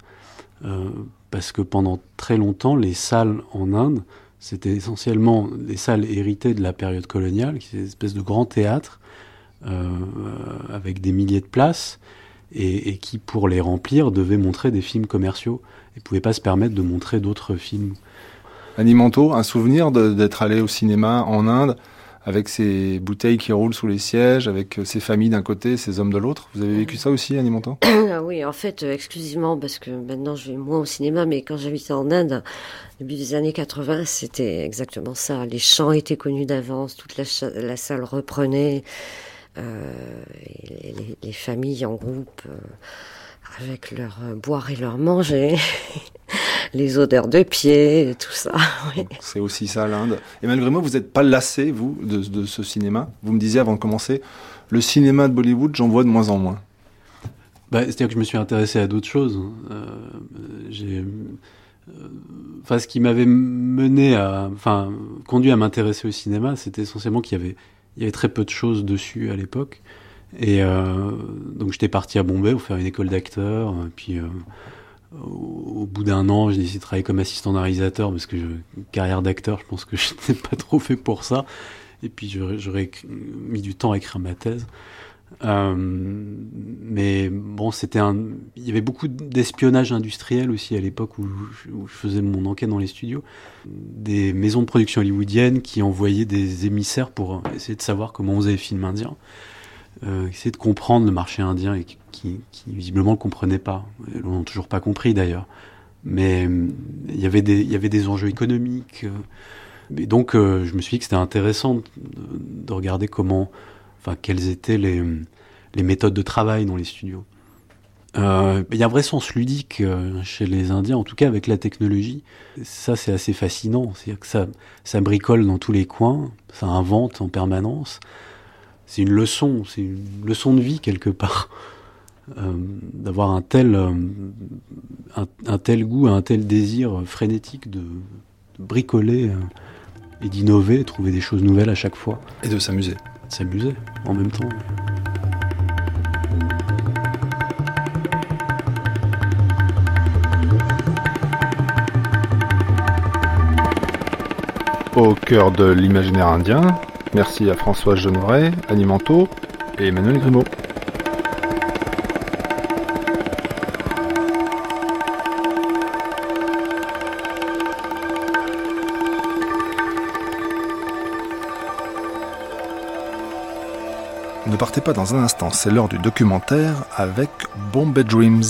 Euh, parce que pendant très longtemps, les salles en Inde, c'était essentiellement des salles héritées de la période coloniale, qui étaient des espèces de grands théâtres euh, avec des milliers de places, et, et, qui, pour les remplir, devaient montrer des films commerciaux et ne pouvaient pas se permettre de montrer d'autres films. Animanto, un souvenir d'être allé au cinéma en Inde avec ces bouteilles qui roulent sous les sièges, avec ces familles d'un côté, ces hommes de l'autre. Vous avez vécu ça aussi, Animanto Oui, en fait, euh, exclusivement, parce que maintenant je vais moins au cinéma, mais quand j'habitais en Inde, début des années 80, c'était exactement ça. Les chants étaient connus d'avance, toute la, la, salle reprenait, euh, et les, les, familles en groupe, euh, avec leur euh, boire et leur manger. les odeurs de pied, tout ça. Oui. C'est aussi ça l'Inde. Et malgré moi, vous n'êtes pas lassé, vous, de, de, ce cinéma? Vous me disiez avant de commencer, le cinéma de Bollywood, j'en vois de moins en moins. Bah, C'est-à-dire que je me suis intéressé à d'autres choses. Euh, j'ai... Enfin, ce qui m'avait mené à, enfin, conduit à m'intéresser au cinéma, c'était essentiellement qu'il y avait, il y avait très peu de choses dessus à l'époque. Et euh, donc j'étais parti à Bombay pour faire une école d'acteur. Puis euh, au, bout d'un an, j'ai décidé de travailler comme assistant d'un réalisateur parce que je, carrière d'acteur, je pense que je n'étais pas trop fait pour ça. Et puis j'aurais mis du temps à écrire ma thèse. Euh, mais bon, c'était un. Il y avait beaucoup d'espionnage industriel aussi à l'époque où, où, je faisais mon enquête dans les studios. Des maisons de production hollywoodiennes qui envoyaient des émissaires pour essayer de savoir comment on faisait les films indiens. Euh, essayer de comprendre le marché indien et qui, visiblement ne comprenait pas. Ils l'ont toujours pas compris d'ailleurs. Mais il y avait des, y avait des enjeux économiques. Et donc, euh, je me suis dit que c'était intéressant de, de, regarder comment, enfin, quelles étaient les, les méthodes de travail dans les studios. Euh, il y a un vrai sens ludique euh, chez les Indiens, en tout cas avec la technologie. Ça, c'est assez fascinant. C'est-à-dire que ça, ça bricole dans tous les coins, ça invente en permanence c'est une leçon, c'est une leçon de vie quelque part, euh, d'avoir un tel, euh, un, un, tel goût, un tel désir frénétique de, de bricoler euh, et d'innover, trouver des choses nouvelles à chaque fois. Et de s'amuser. De s'amuser en même temps. Au cœur de l'imaginaire indien, Merci à François Genoret, Animanto et Emmanuel Grimaud. Ne partez pas dans un instant, c'est l'heure du documentaire avec Bombay Dreams.